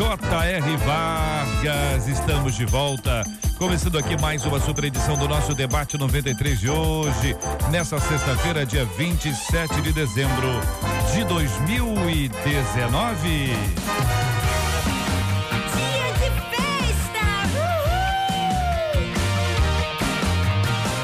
J.R. Vargas. Estamos de volta. Começando aqui mais uma super edição do nosso debate 93 de hoje, nessa sexta-feira, dia 27 de dezembro de 2019. Dia de festa!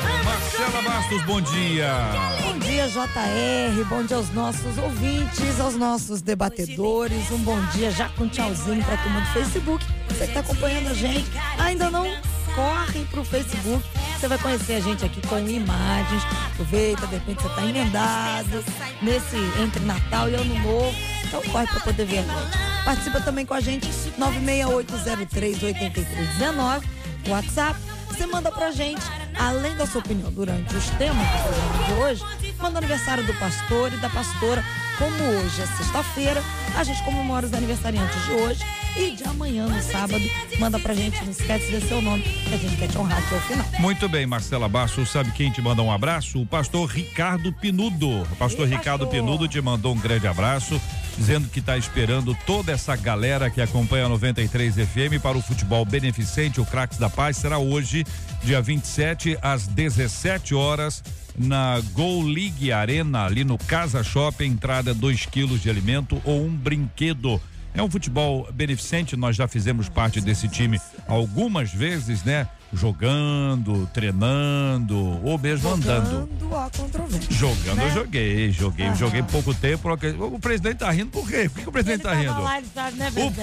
Uhul! Marcela Bastos, bom dia. JR. Bom dia aos nossos ouvintes, aos nossos debatedores. Um bom dia já com tchauzinho pra turma do Facebook. Você que tá acompanhando a gente, ainda não corre pro Facebook. Você vai conhecer a gente aqui com imagens. Aproveita, de repente você tá emendado nesse entre Natal e Ano Novo. Então corre pra poder ver a gente. Participa também com a gente 968038319, WhatsApp. Você manda pra gente, além da sua opinião durante os temas do programa de hoje, manda o aniversário do pastor e da pastora. Como hoje é sexta-feira, a gente comemora os aniversariantes de hoje e de amanhã, no sábado, manda pra gente, não esquece de seu nome, que a gente quer te honrar aqui ao final. Muito bem, Marcela Bastos, sabe quem te manda um abraço? O pastor Ricardo Pinudo. O pastor Ei, Ricardo pastor. Pinudo te mandou um grande abraço, dizendo que está esperando toda essa galera que acompanha a 93 FM para o futebol beneficente, o Craques da Paz, será hoje, dia 27, às 17 horas. Na Go League Arena, ali no Casa Shopping, entrada 2 quilos de alimento ou um brinquedo. É um futebol beneficente, nós já fizemos parte desse time algumas vezes, né? Jogando, treinando ou mesmo andando. Jogando a controvérsia. Jogando eu né? joguei, joguei, Aham. joguei pouco tempo. O presidente tá rindo por quê? Por que, o presidente tá Ele rindo? tava lá, sabe, né, O presidente?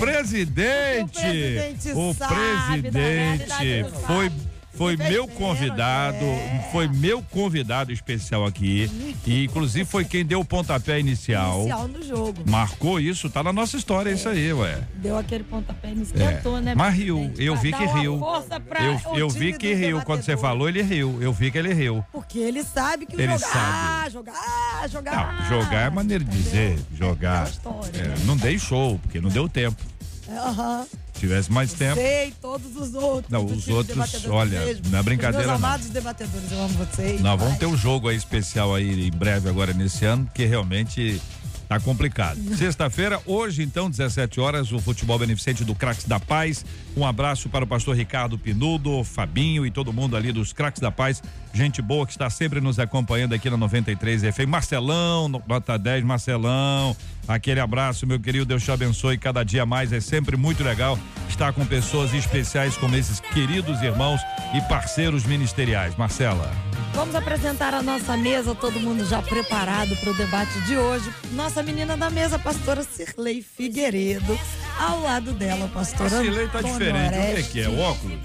presidente, O presidente sabe da presidente foi. Foi meu Besteira, convidado, é. foi meu convidado especial aqui e inclusive foi quem deu o pontapé inicial. Inicial no jogo. Marcou isso, tá na nossa história isso aí, ué. Deu aquele pontapé e me É. né? Mas riu, eu vi que riu. força pra Eu, eu vi que riu quando você falou, ele riu. Eu vi que ele riu. Porque ele sabe que Ele jogar, sabe. jogar, jogar. Não, jogar é maneira de dizer, jogar. É história, É, né? não dei show, porque não deu tempo. Aham. Se tivesse mais tempo. Sei, todos os outros. Não, os outros, olha, não é brincadeira, Os meus não. amados debatedores, eu amo vocês. Nós vamos ter um jogo aí especial aí em breve agora nesse ano, porque realmente tá complicado. Sexta-feira, hoje então, 17 horas, o futebol beneficente do Craques da Paz. Um abraço para o pastor Ricardo Pinudo, Fabinho e todo mundo ali dos Craques da Paz. Gente boa que está sempre nos acompanhando aqui na 93 FM. Marcelão, no- nota 10, Marcelão. Aquele abraço, meu querido, Deus te abençoe cada dia mais. É sempre muito legal estar com pessoas especiais como esses queridos irmãos e parceiros ministeriais. Marcela. Vamos apresentar a nossa mesa, todo mundo já preparado para o debate de hoje. Nossa menina da mesa, pastora Cirlei Figueiredo. Ao lado dela, pastora A Cirlei tá Antônio diferente. O que, Oreste. que é? O óculos?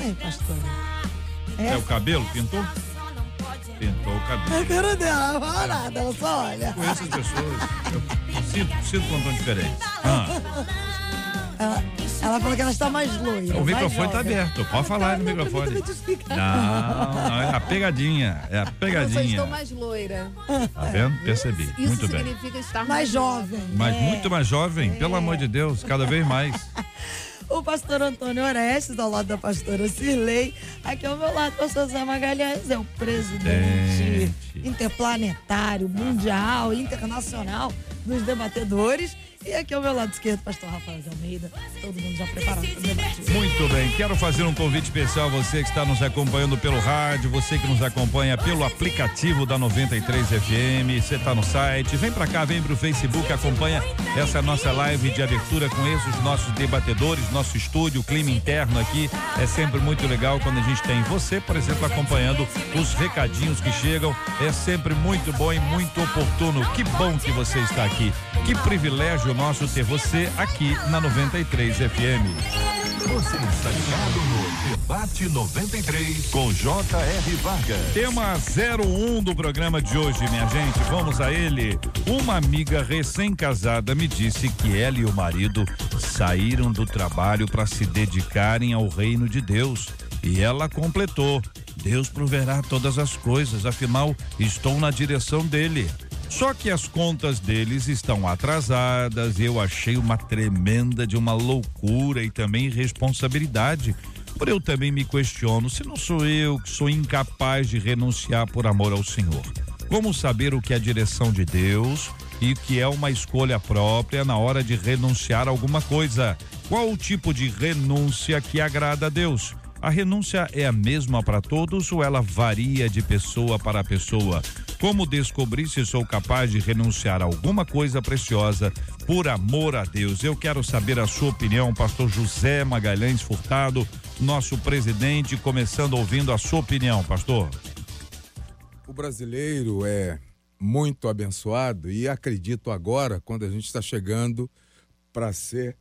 Ei, pastora. É. o cabelo? Pintou? Pintou o A cabelo. cara dela, não fala nada, ela só olha. Conheço as pessoas. Eu sinto, sinto quando estão diferentes. Ah, Ela, ela falou que ela está mais loira. o mais microfone tá jovem. aberto. Pode falar aí no Não, microfone. Não, não, é a pegadinha. É a Eu pegadinha. estou mais loira. Tá vendo? Percebi. Isso Muito bem. significa estar Mais jovem. Mas é. muito mais jovem, pelo amor de Deus, cada vez mais. O pastor Antônio Orestes, ao lado da pastora Cirlei. Aqui ao meu lado, o pastor Zé Magalhães, é o presidente Presidente. interplanetário, mundial, internacional dos debatedores. E aqui ao meu lado esquerdo, pastor Rafael de Almeida. Todo mundo já preparado para o. Muito bem, quero fazer um convite especial a você que está nos acompanhando pelo rádio, você que nos acompanha pelo aplicativo da 93 FM, você está no site, vem para cá, vem pro Facebook, acompanha essa nossa live de abertura com esses nossos debatedores, nosso estúdio, o clima interno aqui, é sempre muito legal quando a gente tem você, por exemplo, acompanhando os recadinhos que chegam, é sempre muito bom e muito oportuno. Que bom que você está aqui. Que privilégio nosso ter você aqui na 93 FM. Você está ligado no Debate 93 com J.R. Vargas. Tema 01 do programa de hoje, minha gente. Vamos a ele. Uma amiga recém-casada me disse que ela e o marido saíram do trabalho para se dedicarem ao reino de Deus. E ela completou: Deus proverá todas as coisas, afinal, estou na direção dele. Só que as contas deles estão atrasadas. Eu achei uma tremenda de uma loucura e também responsabilidade. Por eu também me questiono se não sou eu que sou incapaz de renunciar por amor ao Senhor. Como saber o que é a direção de Deus e que é uma escolha própria na hora de renunciar alguma coisa? Qual o tipo de renúncia que agrada a Deus? A renúncia é a mesma para todos ou ela varia de pessoa para pessoa? Como descobrir se sou capaz de renunciar a alguma coisa preciosa por amor a Deus? Eu quero saber a sua opinião, pastor José Magalhães Furtado, nosso presidente, começando ouvindo a sua opinião, pastor. O brasileiro é muito abençoado e acredito agora, quando a gente está chegando para ser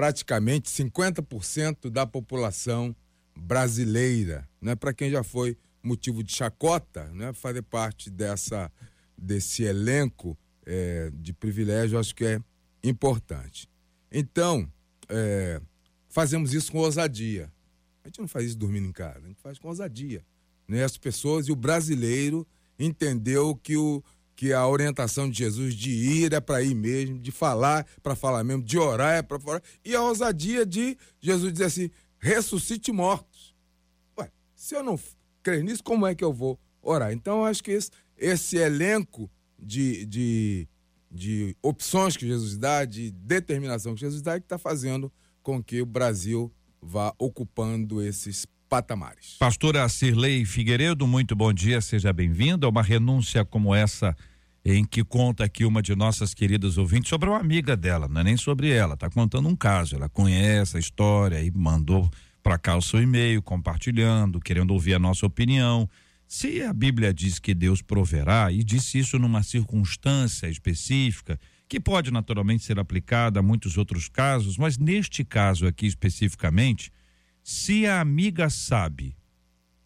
praticamente 50% da população brasileira, né? Para quem já foi motivo de chacota, né? Fazer parte dessa desse elenco é, de privilégio, acho que é importante. Então, é, fazemos isso com ousadia. A gente não faz isso dormindo em casa, a gente faz com ousadia. Né? As pessoas e o brasileiro entendeu que o que a orientação de Jesus de ir é para ir mesmo, de falar para falar mesmo, de orar é para falar, e a ousadia de Jesus dizer assim: ressuscite mortos. Ué, se eu não crer nisso, como é que eu vou orar? Então, eu acho que esse, esse elenco de, de, de opções que Jesus dá, de determinação que Jesus dá, é que está fazendo com que o Brasil vá ocupando esses patamares. Pastora Cirlei Figueiredo, muito bom dia, seja bem-vinda. Uma renúncia como essa em que conta aqui uma de nossas queridas ouvintes sobre uma amiga dela, não é nem sobre ela, está contando um caso. Ela conhece a história e mandou para cá o seu e-mail, compartilhando, querendo ouvir a nossa opinião. Se a Bíblia diz que Deus proverá, e disse isso numa circunstância específica, que pode naturalmente ser aplicada a muitos outros casos, mas neste caso aqui especificamente, se a amiga sabe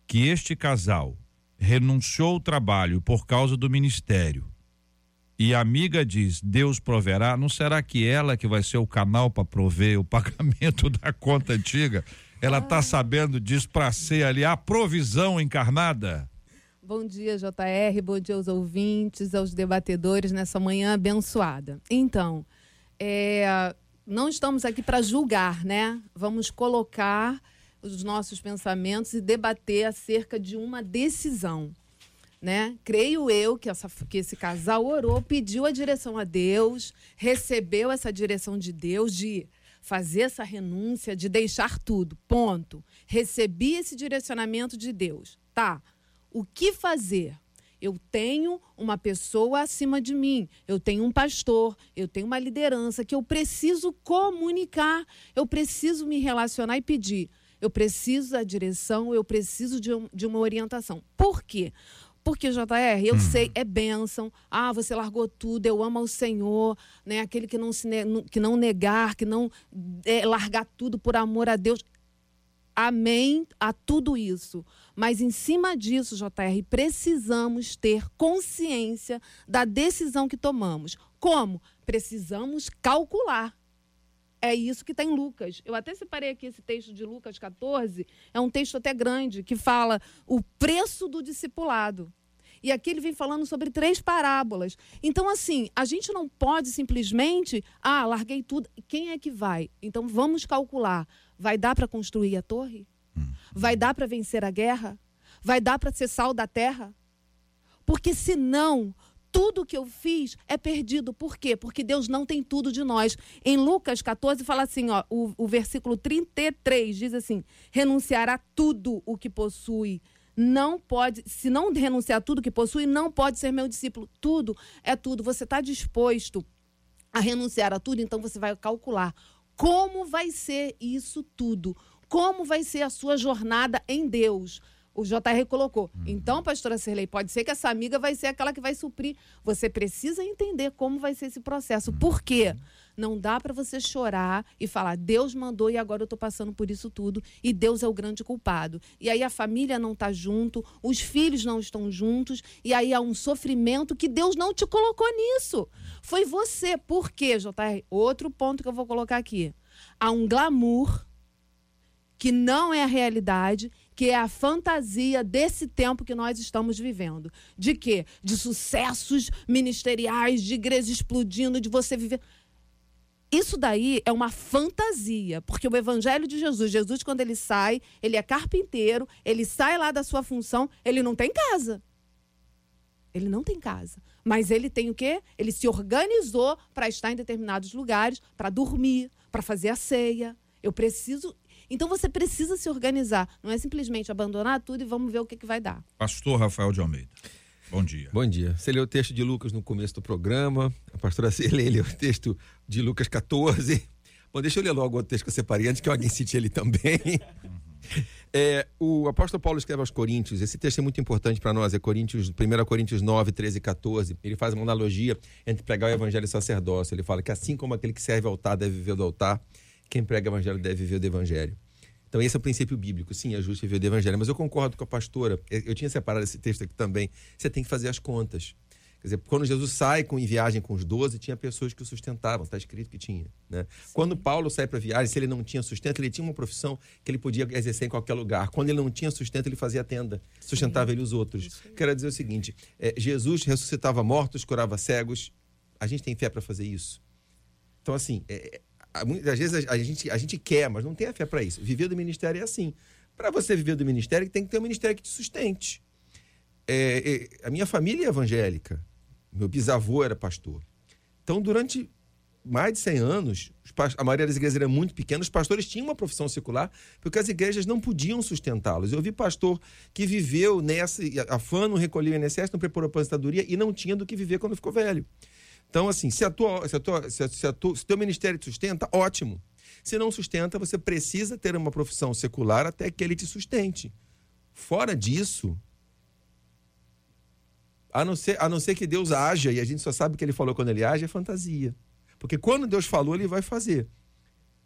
que este casal renunciou ao trabalho por causa do ministério e a amiga diz: Deus proverá, não será que ela que vai ser o canal para prover o pagamento da conta antiga? Ela está sabendo disso para ser ali a provisão encarnada? Bom dia, JR. Bom dia aos ouvintes, aos debatedores nessa manhã abençoada. Então, é, não estamos aqui para julgar, né? Vamos colocar os nossos pensamentos e debater acerca de uma decisão né? Creio eu que, essa, que esse casal orou, pediu a direção a Deus, recebeu essa direção de Deus de fazer essa renúncia, de deixar tudo. Ponto. Recebi esse direcionamento de Deus. Tá. O que fazer? Eu tenho uma pessoa acima de mim, eu tenho um pastor, eu tenho uma liderança que eu preciso comunicar, eu preciso me relacionar e pedir. Eu preciso da direção, eu preciso de, um, de uma orientação. Por quê? Porque, JR, eu hum. sei, é bênção. Ah, você largou tudo, eu amo ao Senhor, né? Aquele que não, se que não negar, que não é, largar tudo por amor a Deus. Amém a tudo isso. Mas em cima disso, JR, precisamos ter consciência da decisão que tomamos. Como? Precisamos calcular. É isso que está em Lucas. Eu até separei aqui esse texto de Lucas 14, é um texto até grande, que fala o preço do discipulado. E aqui ele vem falando sobre três parábolas. Então, assim, a gente não pode simplesmente, ah, larguei tudo. Quem é que vai? Então, vamos calcular. Vai dar para construir a torre? Hum. Vai dar para vencer a guerra? Vai dar para ser sal da terra? Porque senão tudo que eu fiz é perdido. Por quê? Porque Deus não tem tudo de nós. Em Lucas 14 fala assim, ó, o, o versículo 33 diz assim: renunciará tudo o que possui. Não pode, se não renunciar tudo que possui, não pode ser meu discípulo. Tudo é tudo. Você está disposto a renunciar a tudo, então você vai calcular como vai ser isso tudo. Como vai ser a sua jornada em Deus o JR colocou. Uhum. Então, pastora Serlei, pode ser que essa amiga vai ser aquela que vai suprir. Você precisa entender como vai ser esse processo. Uhum. Por quê? Não dá para você chorar e falar, Deus mandou e agora eu estou passando por isso tudo e Deus é o grande culpado. E aí a família não está junto, os filhos não estão juntos e aí há um sofrimento que Deus não te colocou nisso. Foi você. Por quê, JR? Outro ponto que eu vou colocar aqui. Há um glamour que não é a realidade, que é a fantasia desse tempo que nós estamos vivendo. De quê? De sucessos ministeriais, de igreja explodindo, de você viver. Isso daí é uma fantasia, porque o evangelho de Jesus, Jesus quando ele sai, ele é carpinteiro, ele sai lá da sua função, ele não tem casa. Ele não tem casa. Mas ele tem o quê? Ele se organizou para estar em determinados lugares, para dormir, para fazer a ceia. Eu preciso. Então você precisa se organizar. Não é simplesmente abandonar tudo e vamos ver o que, que vai dar. Pastor Rafael de Almeida. Bom dia. Bom dia. Você leu o texto de Lucas no começo do programa. A pastora Celi leu o texto de Lucas 14. Bom, deixa eu ler logo o outro texto que eu separei antes que alguém cite ele também. É, o apóstolo Paulo escreve aos Coríntios, esse texto é muito importante para nós, é Coríntios, 1 Coríntios 9, 13 e 14. Ele faz uma analogia entre pregar o evangelho e sacerdócio. Ele fala que assim como aquele que serve ao altar deve viver do altar, quem prega o evangelho deve viver do evangelho. Então, esse é o princípio bíblico. Sim, é justo viver do evangelho. Mas eu concordo com a pastora. Eu tinha separado esse texto aqui também. Você tem que fazer as contas. Quer dizer, quando Jesus sai com, em viagem com os doze, tinha pessoas que o sustentavam, está escrito que tinha. Né? Quando Paulo sai para viagem, se ele não tinha sustento, ele tinha uma profissão que ele podia exercer em qualquer lugar. Quando ele não tinha sustento, ele fazia tenda, sustentava ele e os outros. Quero dizer o seguinte: é, Jesus ressuscitava mortos, curava cegos. A gente tem fé para fazer isso. Então, assim, é, às vezes a gente, a gente quer, mas não tem a fé para isso. Viver do ministério é assim. Para você viver do ministério, tem que ter um ministério que te sustente. É, é, a minha família é evangélica. Meu bisavô era pastor. Então, durante mais de 100 anos, a maioria das igrejas era muito pequena, os pastores tinham uma profissão secular, porque as igrejas não podiam sustentá-los. Eu vi pastor que viveu nessa, afano, recolheu o INSS, não preparou a aposentadoria e não tinha do que viver quando ficou velho. Então, assim, se, a tua, se, a tua, se, a, se, a tua, se teu ministério te sustenta, ótimo. Se não sustenta, você precisa ter uma profissão secular até que ele te sustente. Fora disso, a não, ser, a não ser que Deus haja, e a gente só sabe que ele falou quando ele age, é fantasia. Porque quando Deus falou, ele vai fazer.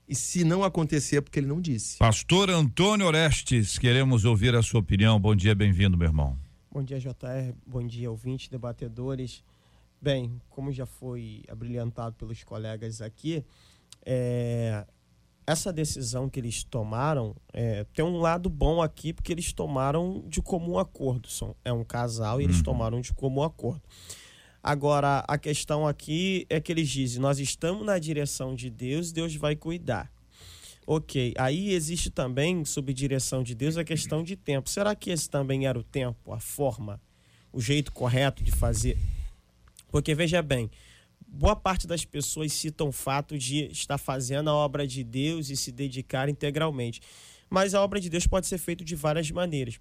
E se não acontecer, é porque ele não disse. Pastor Antônio Orestes, queremos ouvir a sua opinião. Bom dia, bem-vindo, meu irmão. Bom dia, JR. Bom dia, ouvintes, debatedores. Bem, como já foi abrilhantado pelos colegas aqui, é, essa decisão que eles tomaram é, tem um lado bom aqui, porque eles tomaram de comum acordo. São, é um casal e eles uhum. tomaram de comum acordo. Agora, a questão aqui é que eles dizem: nós estamos na direção de Deus, Deus vai cuidar. Ok, aí existe também, sob direção de Deus, a questão de tempo. Será que esse também era o tempo, a forma, o jeito correto de fazer? Porque veja bem, boa parte das pessoas citam o fato de estar fazendo a obra de Deus e se dedicar integralmente. Mas a obra de Deus pode ser feita de várias maneiras.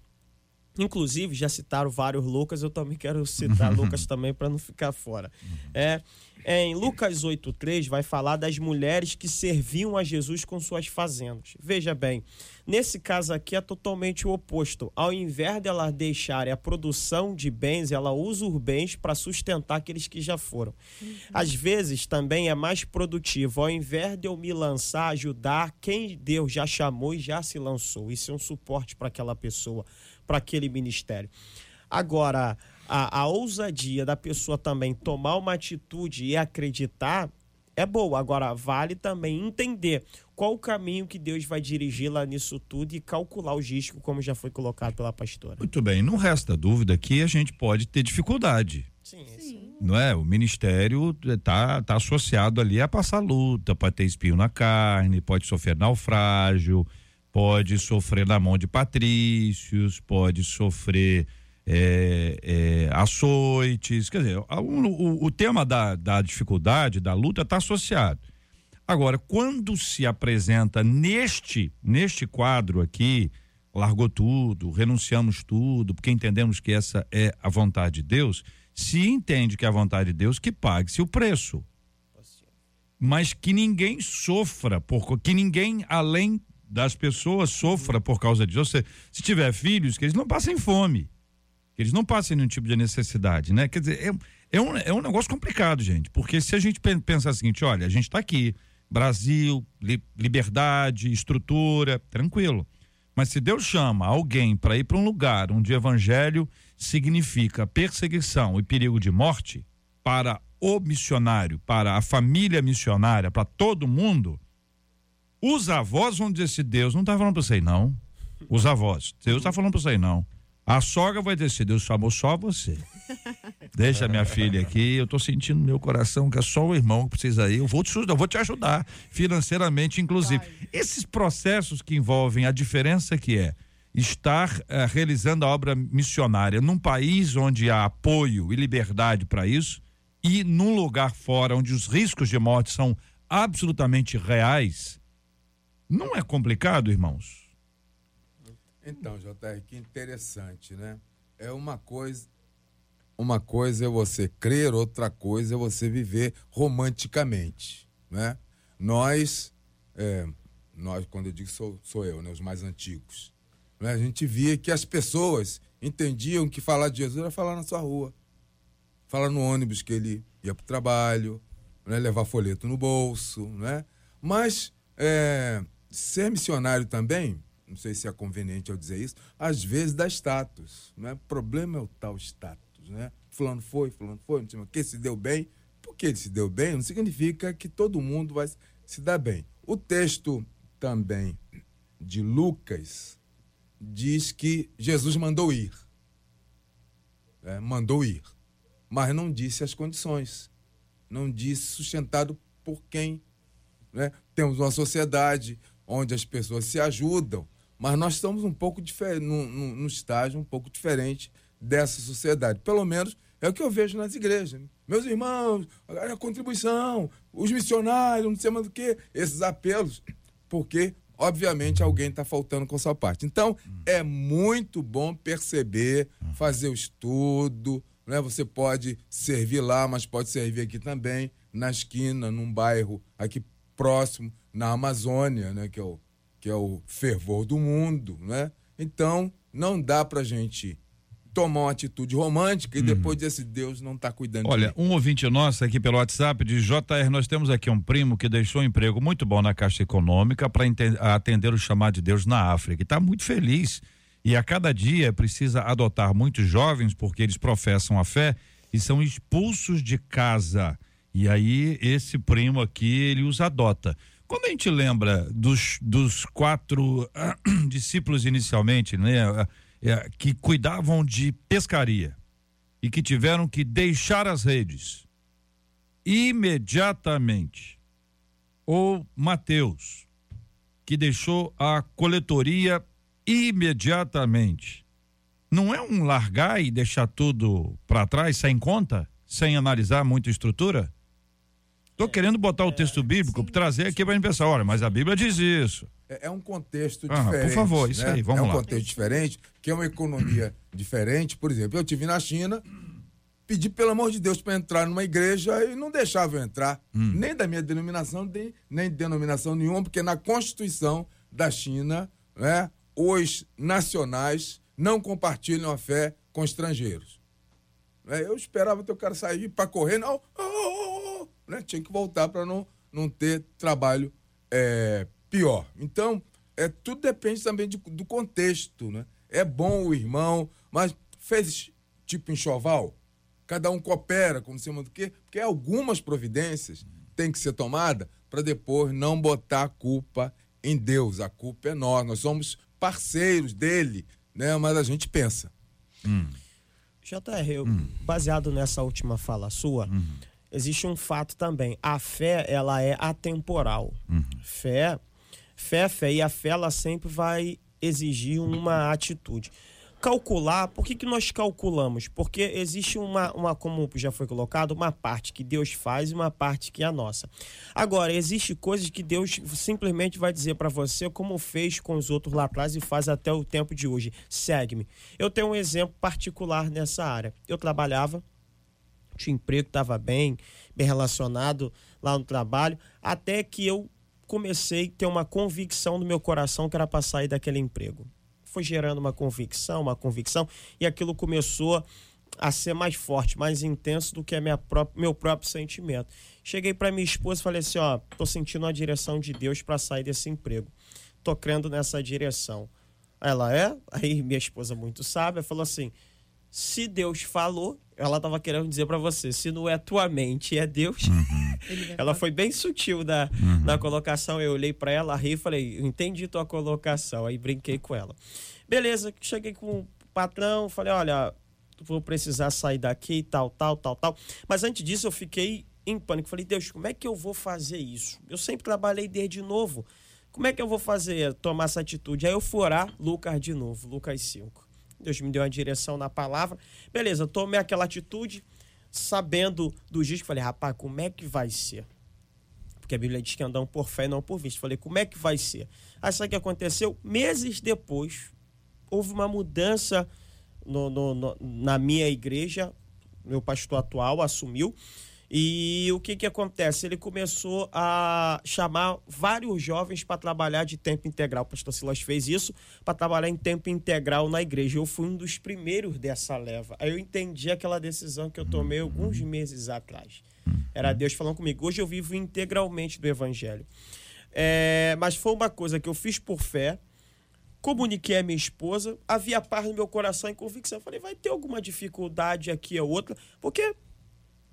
Inclusive, já citaram vários Lucas, eu também quero citar Lucas também para não ficar fora. É, é, em Lucas 8,3 vai falar das mulheres que serviam a Jesus com suas fazendas. Veja bem, nesse caso aqui é totalmente o oposto. Ao invés de ela deixar a produção de bens, ela usa os bens para sustentar aqueles que já foram. Uhum. Às vezes também é mais produtivo, ao invés de eu me lançar, ajudar quem Deus já chamou e já se lançou. Isso é um suporte para aquela pessoa, para aquele ministério. Agora, a, a ousadia da pessoa também tomar uma atitude e acreditar é boa. Agora, vale também entender qual o caminho que Deus vai dirigir lá nisso tudo e calcular os riscos, como já foi colocado pela pastora. Muito bem, não resta dúvida que a gente pode ter dificuldade. Sim, Sim. Não é? O ministério tá, tá associado ali a passar luta, pode ter espinho na carne, pode sofrer naufrágio, pode sofrer na mão de patrícios, pode sofrer é, é, açoites, quer dizer, o, o, tema da, da dificuldade, da luta está associado. Agora, quando se apresenta neste, neste quadro aqui, largou tudo, renunciamos tudo, porque entendemos que essa é a vontade de Deus, se entende que é a vontade de Deus, que pague-se o preço. Mas que ninguém sofra, por, que ninguém, além das pessoas, sofra por causa disso. Ou seja, se tiver filhos, que eles não passem fome eles não passem nenhum tipo de necessidade, né? Quer dizer, é, é, um, é um negócio complicado, gente. Porque se a gente pen- pensar o seguinte, olha, a gente está aqui, Brasil, li- liberdade, estrutura, tranquilo. Mas se Deus chama alguém para ir para um lugar onde evangelho significa perseguição e perigo de morte para o missionário, para a família missionária, para todo mundo, os avós vão dizer se Deus não está falando para você não. Os avós, Deus está falando para você não. A sogra vai dizer se Deus chamou só você. Deixa minha filha aqui, eu tô sentindo no meu coração que é só o irmão que precisa ir. Eu vou te, ajudar, eu vou te ajudar financeiramente, inclusive. Esses processos que envolvem a diferença que é estar eh, realizando a obra missionária num país onde há apoio e liberdade para isso e num lugar fora onde os riscos de morte são absolutamente reais, não é complicado, irmãos? Então, JR, que interessante, né? É uma coisa. Uma coisa é você crer, outra coisa é você viver romanticamente, né? Nós, é, nós quando eu digo sou, sou eu, né? Os mais antigos, né? A gente via que as pessoas entendiam que falar de Jesus era falar na sua rua, falar no ônibus que ele ia para o trabalho, né? levar folheto no bolso, né? Mas é, ser missionário também, não sei se é conveniente eu dizer isso, às vezes dá status, né? O problema é o tal status, né? Fulano foi, fulano foi, não sei o que, se deu bem. Porque ele se deu bem não significa que todo mundo vai se dar bem. O texto também de Lucas diz que Jesus mandou ir. É, mandou ir. Mas não disse as condições. Não disse sustentado por quem. Né? Temos uma sociedade onde as pessoas se ajudam, mas nós estamos um pouco diferente, num, num, num estágio um pouco diferente dessa sociedade. Pelo menos é o que eu vejo nas igrejas. Meus irmãos, a contribuição, os missionários, não sei mais do que, esses apelos, porque, obviamente, alguém está faltando com sua parte. Então, é muito bom perceber, fazer o estudo, né? Você pode servir lá, mas pode servir aqui também, na esquina, num bairro aqui próximo, na Amazônia, né? Que é o, que é o fervor do mundo, né? Então, não dá pra gente tomar uma atitude romântica e depois dizer assim, Deus não está cuidando de Olha, um ouvinte nosso aqui pelo WhatsApp diz: JR, nós temos aqui um primo que deixou um emprego muito bom na Caixa Econômica para atender o chamado de Deus na África. E está muito feliz. E a cada dia precisa adotar muitos jovens porque eles professam a fé e são expulsos de casa. E aí, esse primo aqui, ele os adota. Quando a gente lembra dos, dos quatro ah, discípulos inicialmente, né? ah, é, que cuidavam de pescaria e que tiveram que deixar as redes imediatamente. Ou Mateus, que deixou a coletoria imediatamente. Não é um largar e deixar tudo para trás sem conta, sem analisar muita estrutura? Estou querendo botar o texto bíblico, trazer aqui para a gente pensar, olha, mas a Bíblia diz isso. É, é um contexto Ah, por diferente. favor, isso né? aí, vamos É um lá. contexto diferente, que é uma economia diferente. Por exemplo, eu tive na China, pedi pelo amor de Deus para entrar numa igreja e não deixavam eu entrar, Hum. nem da minha denominação, nem, nem de denominação nenhuma, porque na Constituição da China, né, os nacionais não compartilham a fé com estrangeiros. Né, Eu esperava que o cara sair para correr, não, oh, oh, oh, né? tinha que voltar para não, não ter trabalho é, pior. Então, é, tudo depende também de- do contexto. Né? É bom o irmão, mas fez tipo enxoval, cada um coopera, como se do quê? Porque algumas providências têm que ser tomadas para depois não botar a culpa em Deus. A culpa é nós, nós somos parceiros dele, né? mas a gente pensa. JR, eu- baseado nessa última fala sua, existe um fato também. A fé, ela é atemporal. Fé, fé, é fé. E a fé, ela sempre vai exigir uma atitude. Calcular, por que, que nós calculamos? Porque existe uma, uma, como já foi colocado, uma parte que Deus faz e uma parte que é a nossa. Agora, existe coisas que Deus simplesmente vai dizer para você, como fez com os outros lá atrás e faz até o tempo de hoje. Segue-me. Eu tenho um exemplo particular nessa área. Eu trabalhava, tinha emprego, estava bem, bem relacionado lá no trabalho, até que eu comecei a ter uma convicção no meu coração que era para sair daquele emprego. foi gerando uma convicção, uma convicção, e aquilo começou a ser mais forte, mais intenso do que a minha própria, meu próprio sentimento. Cheguei para minha esposa e falei assim, ó, tô sentindo a direção de Deus para sair desse emprego. Tô crendo nessa direção. Ela é? Aí minha esposa muito sábia falou assim: se Deus falou, ela tava querendo dizer para você, se não é tua mente, é Deus. ela foi bem sutil na, na colocação. Eu olhei para ela, ri e falei: entendi tua colocação. Aí brinquei com ela. Beleza, cheguei com o patrão, falei: olha, vou precisar sair daqui e tal, tal, tal, tal. Mas antes disso, eu fiquei em pânico. Falei: Deus, como é que eu vou fazer isso? Eu sempre trabalhei desde novo. Como é que eu vou fazer, tomar essa atitude? Aí eu fui orar, Lucas de novo, Lucas 5. Deus me deu uma direção na palavra. Beleza, tomei aquela atitude, sabendo do risco. Falei, rapaz, como é que vai ser? Porque a Bíblia diz que andam por fé e não por vista. Falei, como é que vai ser? Aí sabe o que aconteceu? Meses depois, houve uma mudança no- no- no- na minha igreja. Meu pastor atual assumiu. E o que, que acontece? Ele começou a chamar vários jovens para trabalhar de tempo integral. O pastor Silas fez isso para trabalhar em tempo integral na igreja. Eu fui um dos primeiros dessa leva. Aí eu entendi aquela decisão que eu tomei alguns meses atrás. Era Deus falando comigo. Hoje eu vivo integralmente do evangelho. É, mas foi uma coisa que eu fiz por fé. Comuniquei a minha esposa, havia paz no meu coração e convicção. Eu falei, vai ter alguma dificuldade aqui ou outra, porque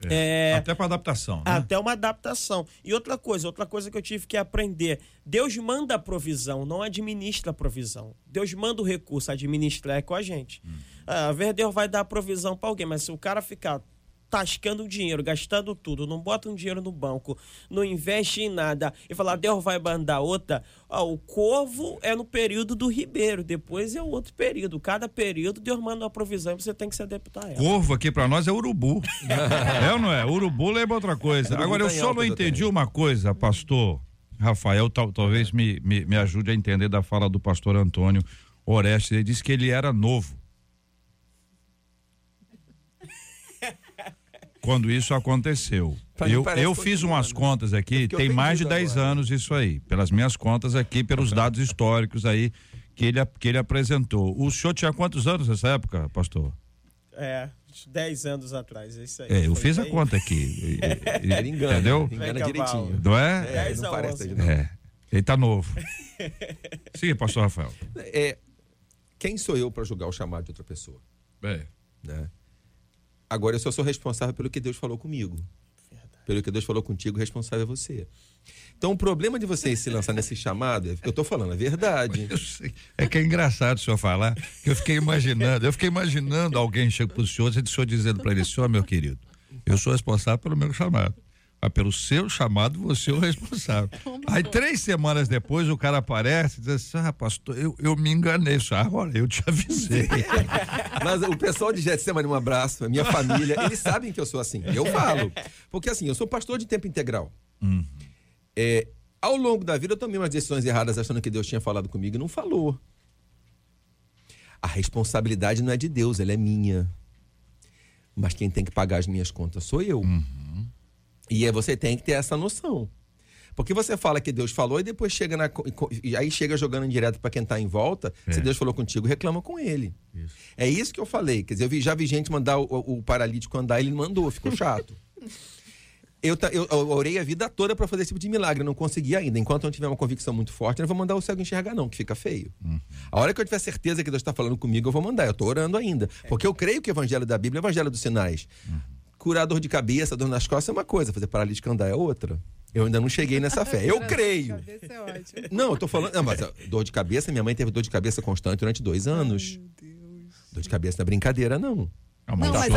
é, Até para adaptação, né? até uma adaptação. E outra coisa, outra coisa que eu tive que aprender: Deus manda a provisão, não administra a provisão. Deus manda o recurso, administrar é com a gente. Ah, às vezes Deus vai dar a provisão para alguém, mas se o cara ficar tascando dinheiro, gastando tudo, não bota um dinheiro no banco, não investe em nada e falar Deus vai mandar outra, ó, o corvo é no período do ribeiro, depois é outro período. Cada período Deus manda uma provisão e você tem que se adaptar a ela. Corvo aqui pra nós é urubu. é ou não é? Urubu lembra outra coisa. Agora, eu só alta não entendi uma coisa, pastor Rafael, tal- talvez me, me, me ajude a entender da fala do pastor Antônio Orestes. Ele disse que ele era novo. Quando isso aconteceu. Pra Eu, eu fiz umas né? contas aqui, fiquei tem mais de ofendido 10 agora. anos isso aí. Pelas minhas contas aqui, pelos dados históricos aí que ele, que ele apresentou. O senhor tinha quantos anos nessa época, pastor? É, uns 10 anos atrás, é isso aí. É, eu fiz a conta aqui. Ele engana. Entendeu? Engana direitinho. Não é? É, Dez não parece não. É. Ele tá novo. Sim, pastor Rafael. É, quem sou eu para julgar o chamado de outra pessoa? É. né? Agora eu só sou responsável pelo que Deus falou comigo. Pelo que Deus falou contigo, o responsável é você. Então o problema de você se lançar nesse chamado, é- eu tô falando a verdade. É que é engraçado o senhor falar, que eu fiquei imaginando, eu fiquei imaginando alguém chega pro senhor e o senhor dizendo para ele, senhor, meu querido, eu sou responsável pelo meu chamado. Mas pelo seu chamado, você é o responsável. Aí três semanas depois o cara aparece e diz assim, ah, pastor, eu, eu me enganei. Ah, olha, eu te avisei. Mas o pessoal de Getsemane, um abraço, a minha família, eles sabem que eu sou assim. Eu falo. Porque assim, eu sou pastor de tempo integral. É, ao longo da vida eu tomei umas decisões erradas achando que Deus tinha falado comigo e não falou. A responsabilidade não é de Deus, ela é minha. Mas quem tem que pagar as minhas contas sou eu. E você tem que ter essa noção. Porque você fala que Deus falou e depois chega na. E aí chega jogando direto para quem tá em volta. Se Deus falou contigo, reclama com ele. É isso que eu falei. Quer dizer, eu vi- já vi gente mandar o, o- paralítico andar, ele não mandou, ficou chato. eu, eu, eu orei a vida toda para fazer esse tipo de milagre, não consegui ainda. Enquanto eu não tiver uma convicção muito forte, eu não vou mandar o cego enxergar, não, que fica feio. A hora que eu tiver certeza que Deus está falando comigo, eu vou mandar. Eu tô orando ainda. Porque eu creio que o evangelho da Bíblia é o evangelho dos sinais. Curar dor de cabeça, dor nas costas é uma coisa, fazer paralítico andar é outra. Eu ainda não cheguei nessa fé. Eu creio. Cabeça é ótimo. Não, eu tô falando. Não, mas dor de cabeça, minha mãe teve dor de cabeça constante durante dois anos. Dor de cabeça não é brincadeira, não. Não, Não, mas,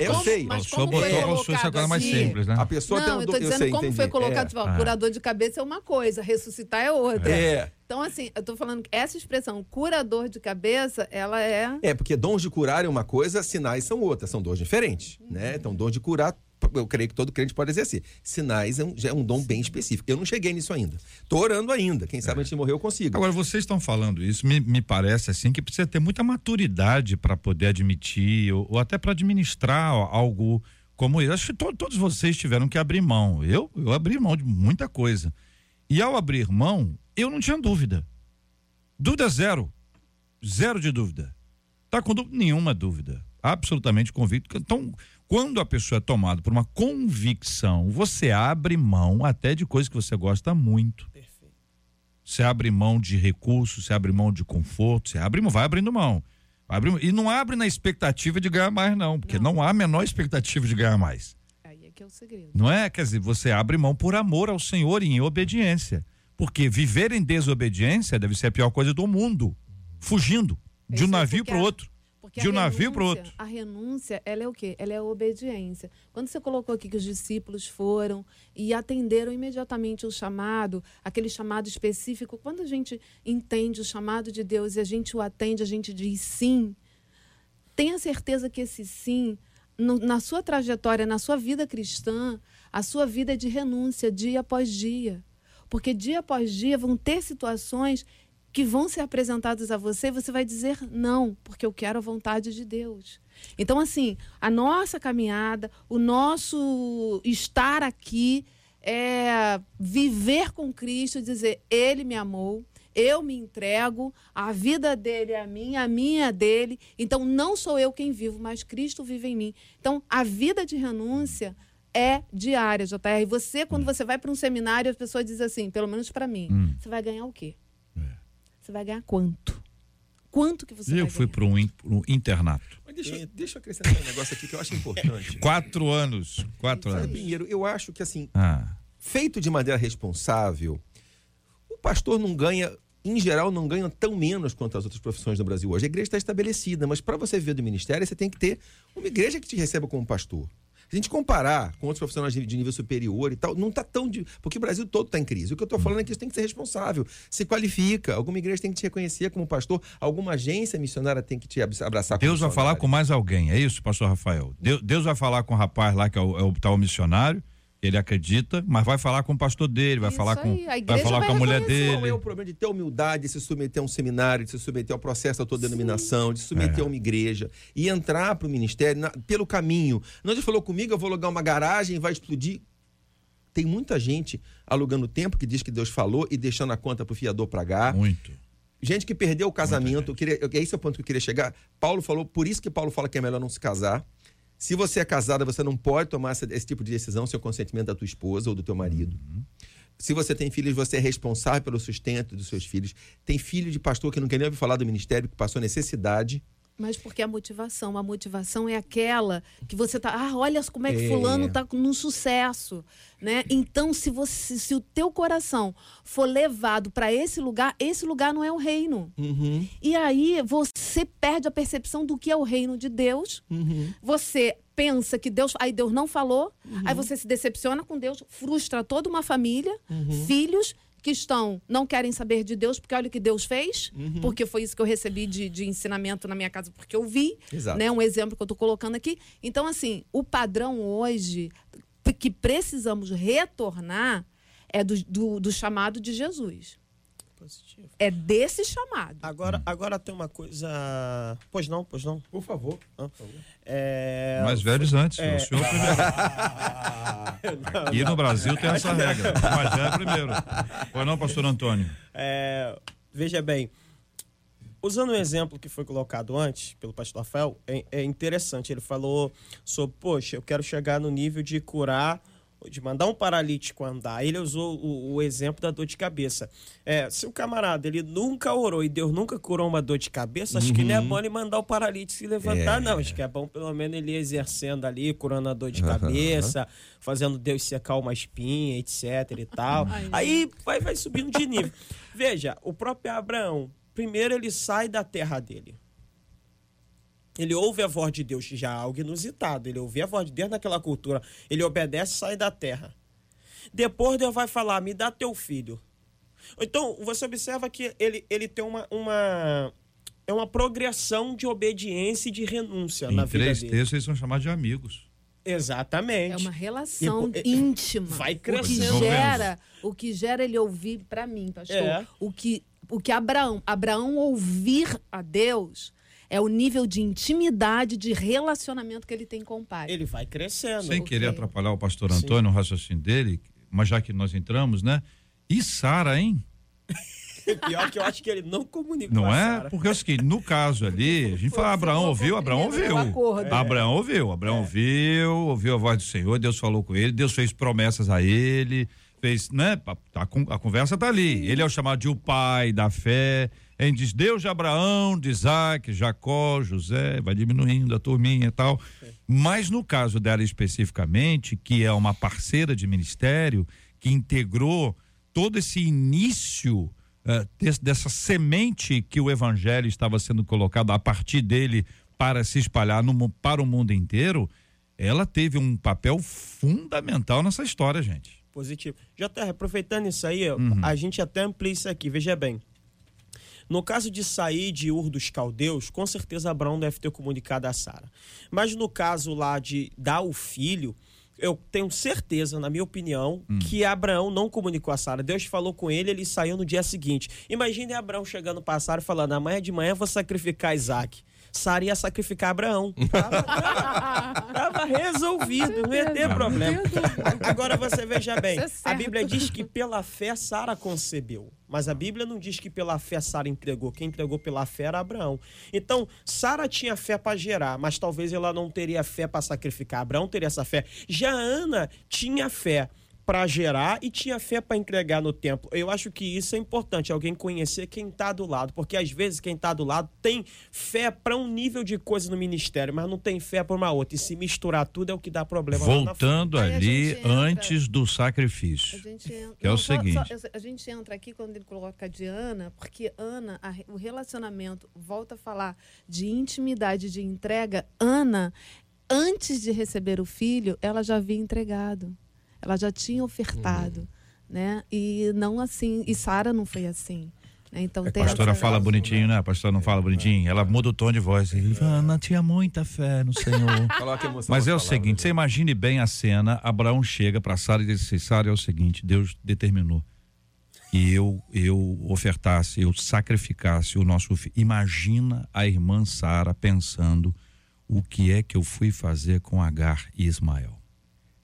eu como, sei. mas o senhor como foi botou como se fosse a colocado coisa mais assim? simples, né? A pessoa tem Não, um eu do- tô dizendo sei, como entendi. foi colocado. É. tipo, ó, Ah. Curador de cabeça é uma coisa, ressuscitar é outra. É. Então, assim, eu tô falando que essa expressão curador de cabeça, ela é. É, porque dons de curar é uma coisa, sinais são outra, são dons diferentes, né? Então, dom de curar, eu creio que todo crente pode exercer. Sinais é um, já é um dom bem específico. Eu não cheguei nisso ainda. Tô orando ainda. Quem sabe antes de morrer eu consigo. Agora, vocês estão falando isso, me, me parece assim que precisa ter muita maturidade para poder admitir ou, ou até para administrar algo como isso. Acho que to- todos vocês tiveram que abrir mão. Eu, eu abri mão de muita coisa. E ao abrir mão, eu não tinha dúvida. Dúvida zero. Zero de dúvida. Tá com dú- nenhuma dúvida. Absolutamente convicto. Então, quando a pessoa é tomada por uma convicção, você abre mão até de coisas que você gosta muito. Você abre mão de recursos, você abre mão de conforto, você abre mão, vai abrindo mão. E não abre na expectativa de ganhar mais, não, porque não, há a menor expectativa de ganhar mais. Aí é que é o segredo. Não é? Quer dizer, você abre mão por amor ao Senhor e em obediência. Porque viver em desobediência deve ser a pior coisa do mundo. Fugindo de um é navio para o outro. Porque De um navio renúncia- outro. A renúncia, ela é o quê? Ela é a obediência. Quando você colocou aqui que os discípulos foram e atenderam imediatamente o chamado, aquele chamado específico, quando a gente entende o chamado de Deus e a gente o atende, a gente diz sim, tenha certeza que esse sim, no- na sua trajetória, na sua vida cristã, a sua vida é de renúncia dia após dia. Porque dia após dia vão ter situações que vão ser apresentadas a você você vai dizer não, porque eu quero a vontade de Deus. Então, assim, a nossa caminhada, o nosso estar aqui é viver com Cristo, dizer, Ele me amou, eu me entrego, a vida dele é a minha, a minha é dele. Então, não sou eu quem vivo, mas Cristo vive em mim. Então, a vida de renúncia é diária, JR. E você, quando você vai para um seminário, as pessoas dizem assim, pelo menos para mim, Hum. você vai ganhar o quê? Você vai ganhar quanto? Quanto que você E eu vai fui ganhar? para um, in- pra um internato. Mas deixa, eu- deixa eu acrescentar um negócio aqui que eu acho importante. Quatro anos. Quatro Sabe, anos. Pinheiro, eu acho que assim, Ah, feito de maneira responsável, o pastor não ganha, em geral, não ganha tão menos quanto as outras profissões no Brasil hoje. A igreja está estabelecida, mas para você viver do ministério, você tem que ter uma igreja que te receba como pastor. Se a gente comparar com outros profissionais de, de nível superior e tal, não está tão. De, porque o Brasil todo está em crise. O que eu estou falando é que isso tem que ser responsável. Se qualifica. Alguma igreja tem que te reconhecer como pastor. Alguma agência missionária tem que te ab- abraçar como Deus vai falar com mais alguém, é isso, pastor Rafael? Deus, Deus vai falar com o rapaz lá que é o, é o tal missionário, ele acredita, mas vai falar com o pastor dele, vai Isso falar com, aí, a vai falar vai com a mulher reconhecer. Qual é dele. o problema de ter humildade, de se submeter a um seminário, de se submeter ao processo da tua denominação, de se submeter É. a uma igreja e entrar para o ministério na- pelo caminho? Não Deus falou comigo, eu vou alugar uma garagem e vai explodir. Tem muita gente alugando tempo que diz que Deus falou e deixando a conta para o fiador pagar. Muito. Gente que perdeu o casamento, eu queria, eu- esse é o ponto que eu queria chegar. Paulo falou, por isso que Paulo fala que é melhor não se casar. Se você é casada, você não pode tomar essa- esse tipo de decisão sem o consentimento da tua esposa ou do teu marido. Se você tem filhos, você é responsável pelo sustento dos seus filhos. Tem filho de pastor que não quer nem ouvir falar do ministério, que passou necessidade. Mas porque a motivação, a motivação é aquela que você tá, ah, olha como é que É. fulano tá no sucesso, né? Então, se você se o teu coração for levado para esse lugar, esse lugar não é o reino. Uhum, E aí você perde a percepção do que é o reino de Deus. uhum. Você pensa que Deus, aí Deus não falou, aí você se decepciona com Deus, frustra toda uma família, filhos que estão, não querem saber de Deus, porque olha o que Deus fez, porque foi isso que eu recebi de, de ensinamento na minha casa, porque eu vi, Exato. né? Um exemplo que eu estou colocando aqui. Então, assim, o padrão hoje que precisamos retornar é do, do, do chamado de Jesus. Positivo. É desse chamado. Agora, agora tem uma coisa. Pois não, pois não. Por favor. É... Mais velhos antes, o senhor primeiro. E no Brasil tem essa regra. O mais velho primeiro. Foi não, pastor Antônio? É, veja bem, usando o exemplo que foi colocado antes pelo pastor Rafael, é, é interessante. Ele falou sobre, poxa, eu quero chegar no nível de curar, de mandar um paralítico andar. Ele usou o, o exemplo da dor de cabeça. É, se o camarada ele nunca orou e Deus nunca curou uma dor de cabeça, acho que não é bom ele mandar o paralítico se levantar, não. Acho que é bom pelo menos ele ir exercendo ali, curando a dor de cabeça, fazendo Deus secar uma espinha, etc e tal. Aí vai, vai subindo de nível. Veja, o próprio Abraão, primeiro ele sai da terra dele. Ele ouve a voz de Deus, já é algo inusitado. Ele ouve a voz de Deus naquela cultura. Ele obedece e sai da terra. Depois Deus vai falar: me dá teu filho. Então, você observa que ele, ele tem uma, uma, é uma progressão de obediência e de renúncia na Em vida três dele. textos eles são chamados de amigos. É Exatamente. uma relação E- íntima. vai O que crescendo. gera, o que gera ele ouvir para mim, pastor. É. O que o que Abraão, Abraão ouvir a Deus é o nível de intimidade, de relacionamento que ele tem com o pai. Ele vai crescendo. Sem querer atrapalhar o pastor Antônio, o raciocínio dele, mas já que nós entramos, né? E Sara, hein? Pior que eu acho que ele não comunicou Não a é? Porque é o seguinte, no caso ali, a gente fala, Abraão ouviu, Abraão ouviu. acordo. Abraão ouviu, Abraão ouviu, ouviu a voz do Senhor, Deus falou com ele, Deus fez promessas a ele, fez, né? A, a conversa tá ali. Ele é o chamado de o pai da fé. Gente diz Deus de Abraão, de Isaac, Jacó, José, vai diminuindo a turminha e tal. Mas no caso dela especificamente, que é uma parceira de ministério, que integrou todo esse início des- dessa semente que o evangelho estava sendo colocado a partir dele para se espalhar no, para o mundo inteiro, ela teve um papel fundamental nessa história, gente. Positivo. JR, aproveitando isso aí, Uhum. a gente até amplia isso aqui. Veja bem. No caso de sair de Ur dos Caldeus, com certeza Abraão deve ter comunicado a Sara. Mas no caso lá de dar o filho, eu tenho certeza, na minha opinião, Hum. que Abraão não comunicou a Sara. Deus falou com ele, ele saiu no dia seguinte. Imagine Abraão chegando para Sara e falando: amanhã de manhã eu vou sacrificar Isaac. Sara ia sacrificar Abraão. Tava, tava- tava resolvido, não ia ter problema. Agora você veja bem, é a. Bíblia diz que pela fé Sara concebeu, mas a Bíblia não diz que pela fé Sara entregou. Quem entregou pela fé era Abraão. Então, Sara tinha fé para gerar, mas talvez ela não teria fé para sacrificar. Abraão teria essa fé. Já Ana tinha fé para gerar e tinha fé para entregar no templo. Eu acho que isso é importante, alguém conhecer quem está do lado, porque às vezes quem está do lado tem fé para um nível de coisa no ministério, mas não tem fé para uma outra. E se misturar tudo é o que dá problema lá na frente. Voltando a ali gente entra- antes do A sacrifício. gente entra, Que é o só- só- seguinte. a gente entra aqui quando ele coloca de Ana, porque Ana, a o relacionamento, volta a falar de intimidade, de entrega. Ana, antes de receber o filho, ela já havia entregado. Ela já tinha ofertado, né? E não assim, e Sara não foi assim. né? Então A tem pastora fala bonitinho, né? A pastora não fala bonitinho. Ela muda o tom de voz. Ana tinha muita fé no Senhor. Mas é o seguinte, você né? imagine bem a cena, Abraão chega para Sara e diz assim, Sara, é o seguinte, Deus determinou que eu eu ofertasse, eu sacrificasse o nosso filho. Imagina a irmã Sara pensando o que é que eu fui fazer com Agar e Ismael. É, deve ser- eu-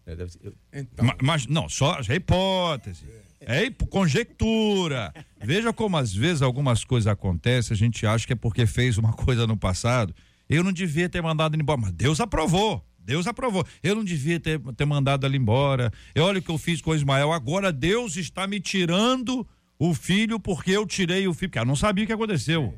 Então, Ma- Mas, não, só é hipótese. É conjectura. Veja como às vezes algumas coisas acontecem, a gente acha que é porque fez uma coisa no passado. Eu não devia ter mandado ele embora, mas Deus aprovou. Deus aprovou. Eu não devia ter, ter mandado ela embora. E olha o que eu fiz com o Ismael. Agora Deus está me tirando o filho porque eu tirei o filho. Porque ela não sabia o que aconteceu.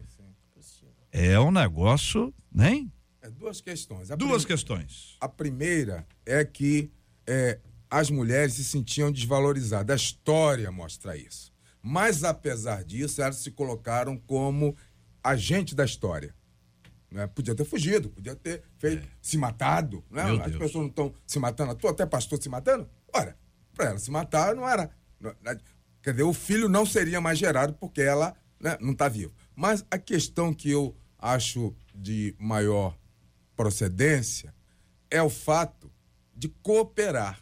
É um negócio, né? é duas questões. A Duas questões. A primeira é que é, as mulheres se sentiam desvalorizadas. A história mostra isso. Mas, apesar disso, elas se colocaram como agente da história. Né? Podia ter fugido, podia ter feito, se matado. Né? As Deus. pessoas não estão se matando à toa, até pastor se matando. Ora, para ela se matar não era. não- né? Quer dizer, o filho não seria mais gerado porque ela né, não está viva. Mas a questão que eu acho de maior procedência é o fato de cooperar.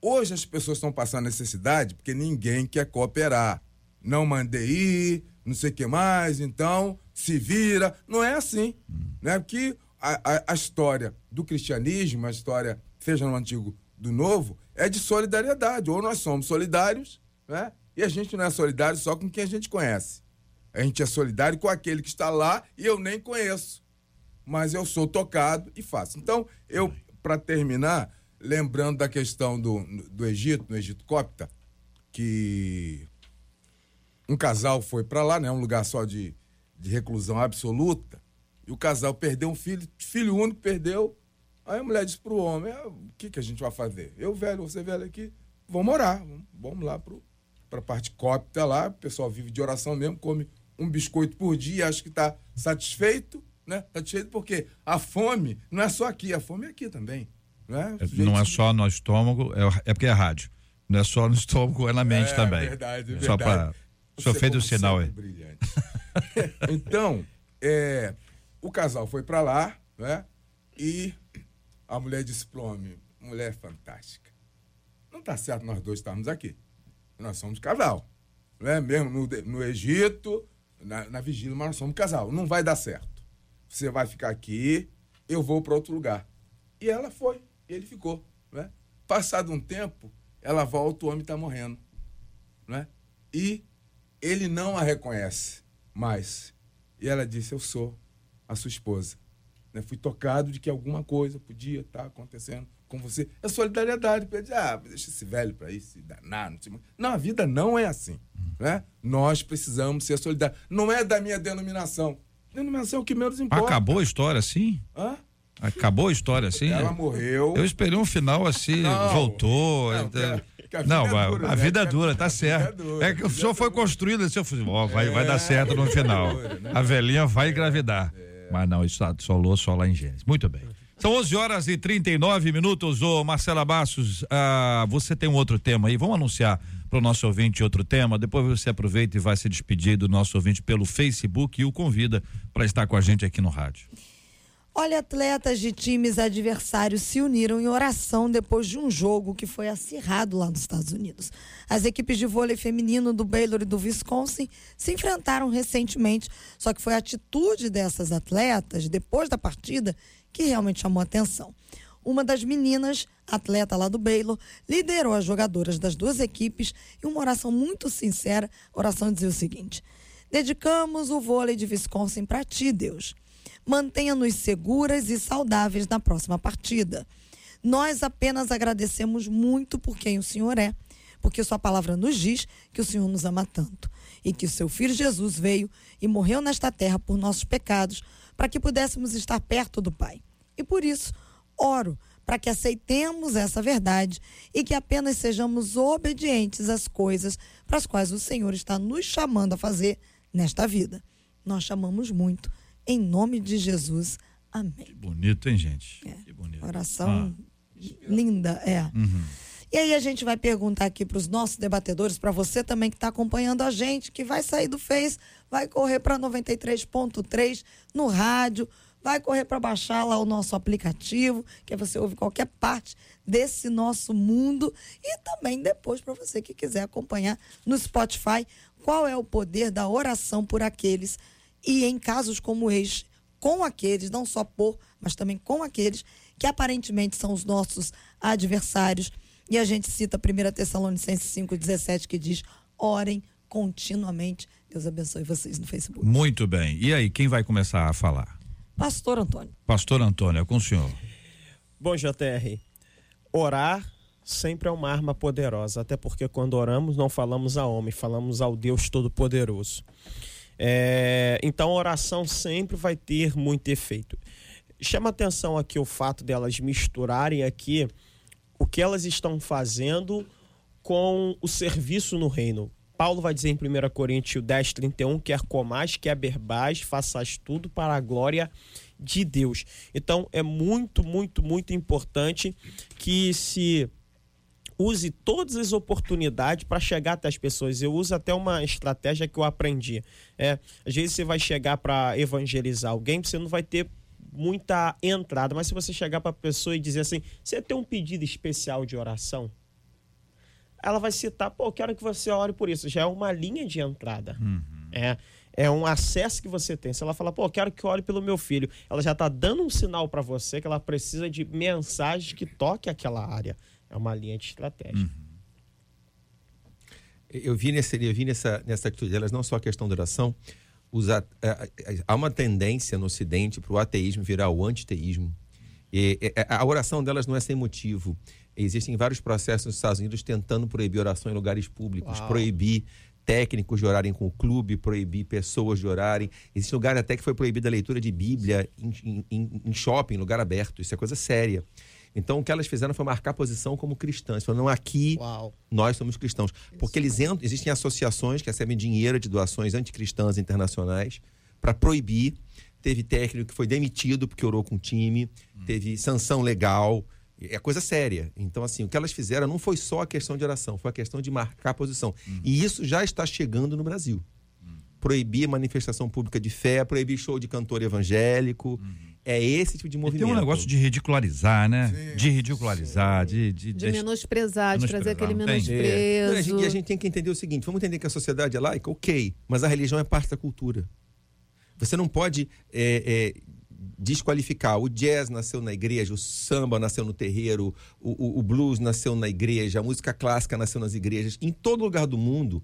Hoje as pessoas estão passando necessidade porque ninguém quer cooperar. Não mandei ir, não sei o que mais, então se vira. Não é assim. Né? Porque a, a, a história do cristianismo, a história, seja no Antigo do Novo, é de solidariedade. Ou nós somos solidários, né? e a gente não é solidário só com quem a gente conhece. A gente é solidário com aquele que está lá e eu nem conheço mas eu sou tocado e faço. Então, eu, para terminar, lembrando da questão do, do Egito, no Egito Cópita, que um casal foi para lá, né? Um lugar só de, de reclusão absoluta, e o casal perdeu um filho, filho único perdeu. Aí a mulher disse pro homem: "Ah, o que, que a gente vai fazer? Eu, velho, você velho aqui, vamos orar, vamos, lá pro, pra parte cópita lá, o pessoal vive de oração mesmo, come um biscoito por dia, acho que tá satisfeito, né? Satisfeito porque a fome não é só aqui, a fome é aqui também. Né? É, Não é só no estômago, é, é porque é rádio. Não é só no estômago, é na mente É, também. verdade, é Só verdade. Você, fez o sinal aí. brilhante. então, é, o casal foi para lá, né? E a mulher disse pro homem, mulher fantástica. Não tá certo nós dois estarmos aqui. Nós somos casal. Né? Mesmo no, no Egito, na, na vigília, mas nós somos casal. Não vai dar certo. Você vai ficar aqui, eu vou para outro lugar. E ela foi, e ele ficou. Né? Passado um tempo, ela volta, o homem está morrendo. Né? E ele não a reconhece mais. E ela disse: Eu sou a sua esposa. Né? Fui tocado de que alguma coisa podia estar acontecendo com você. É solidariedade. Dizer, ah, deixa esse velho para ir se danar. Não, mais. não, a vida não é assim. Né? Nós precisamos ser solidários. Não é da minha denominação. Denominação é o que menos importa. Acabou a história assim? Hã? Acabou a história assim? Ela morreu. Eu esperei um final assim, Não. voltou. Não, é, que a- não, vida é dura, a né? vida é dura, tá certo. é dura, É que o senhor é foi construído assim, eu falei, ó, vai, vai É, dar certo no é final. dura, né? A velhinha vai engravidar. Mas não, isso solou só lá em Gênesis. Muito bem. São 11 horas e 39 minutos. Ô Marcela Bassos, ah, você tem um outro tema aí. Vamos anunciar para o nosso ouvinte outro tema. Depois você aproveita e vai se despedir do nosso ouvinte pelo Facebook e o convida para estar com a gente aqui no rádio. Olha, atletas de times adversários se uniram em oração depois de um jogo que foi acirrado lá nos Estados Unidos. As equipes de vôlei feminino do Baylor e do Wisconsin se enfrentaram recentemente, só que foi a atitude dessas atletas depois da partida que realmente chamou atenção. Uma das meninas, atleta lá do Baylor, liderou as jogadoras das duas equipes e uma oração muito sincera. A oração dizia o seguinte: Dedicamos o vôlei de Wisconsin para ti, Deus. Mantenha-nos seguras e saudáveis na próxima partida. Nós apenas agradecemos muito por quem o Senhor é, porque Sua palavra nos diz que o Senhor nos ama tanto e que o Seu Filho Jesus veio e morreu nesta terra por nossos pecados, para que pudéssemos estar perto do Pai. E por isso, oro para que aceitemos essa verdade e que apenas sejamos obedientes às coisas para as quais o Senhor está nos chamando a fazer nesta vida. Nós chamamos muito, em nome de Jesus. Amém. Bonito, hein, gente? É. Que bonito. Oração linda, é. Uhum. E aí a gente vai perguntar aqui para os nossos debatedores, para você também que está acompanhando a gente, que vai sair do Face, vai correr para 93.3 no rádio, vai correr para baixar lá o nosso aplicativo, que você ouve qualquer parte desse nosso mundo e também depois para você que quiser acompanhar no Spotify qual é o poder da oração por aqueles e em casos como este, com aqueles, não só por, mas também com aqueles que aparentemente são os nossos adversários. E a gente cita 1 Tessalonicenses 5,17 que diz: orem continuamente. Deus abençoe vocês no Facebook. Muito bem. E aí, quem vai começar a falar? Pastor Antônio. Pastor Antônio, é com o senhor. Bom, JR, orar sempre é uma arma poderosa, até porque quando oramos não falamos a homem, falamos ao Deus Todo-Poderoso. É, então a oração sempre vai ter muito efeito. Chama atenção aqui o fato delas misturarem aqui o que elas estão fazendo com o serviço no reino. Paulo vai dizer em 1 Coríntios 10, 31, quer comais, quer berbais, faças tudo para a glória de Deus. Então é muito, muito, muito importante que se use todas as oportunidades para chegar até as pessoas. Eu uso até uma estratégia que eu aprendi. É, às vezes você vai chegar para evangelizar alguém, você não vai ter muita entrada, mas se você chegar para a pessoa e dizer assim, você tem um pedido especial de oração? Ela vai citar, pô, quero que você ore por isso. Já é uma linha de entrada. É, é um acesso que você tem. Se ela falar, pô, quero que ore pelo meu filho, ela já está dando um sinal para você que ela precisa de mensagens que toque aquela área. É uma linha de estratégia. Eu vi, nesse, eu vi nessa, nessa atitude delas não só a questão da oração, os a- a- a- há uma tendência no Ocidente para o ateísmo virar o antiteísmo. E, e, a oração delas não é sem motivo. Existem vários processos nos Estados Unidos tentando proibir oração em lugares públicos, Uau. proibir técnicos de orarem com o clube, proibir pessoas de orarem. Existe lugar até que foi proibida a leitura de Bíblia em, em- em shopping, lugar aberto. Isso é coisa séria. Então, o que elas fizeram foi marcar posição como cristãs. Falaram, não, aqui Uau. nós somos cristãos. Porque eles entram, existem associações que recebem dinheiro de doações anticristãs internacionais para proibir. Teve técnico que foi demitido porque orou com o time, teve sanção legal. É coisa séria. Então, assim, o que elas fizeram não foi só a questão de oração, foi a questão de marcar posição. E isso já está chegando no Brasil. Proibir manifestação pública de fé, proibir show de cantor evangélico. É esse tipo de E movimento. tem um negócio de ridicularizar, né? Sim. De ridicularizar, de, de, De menosprezar, de trazer aquele tem? É. Não, a, menosprezo. gente, e a gente tem que entender o seguinte: vamos entender que a sociedade é laica? Ok, mas a religião é parte da cultura. Você não pode é, é, desqualificar. O jazz nasceu na igreja, o samba nasceu no terreiro, o, o- o blues nasceu na igreja, a música clássica nasceu nas igrejas. Em todo lugar do mundo,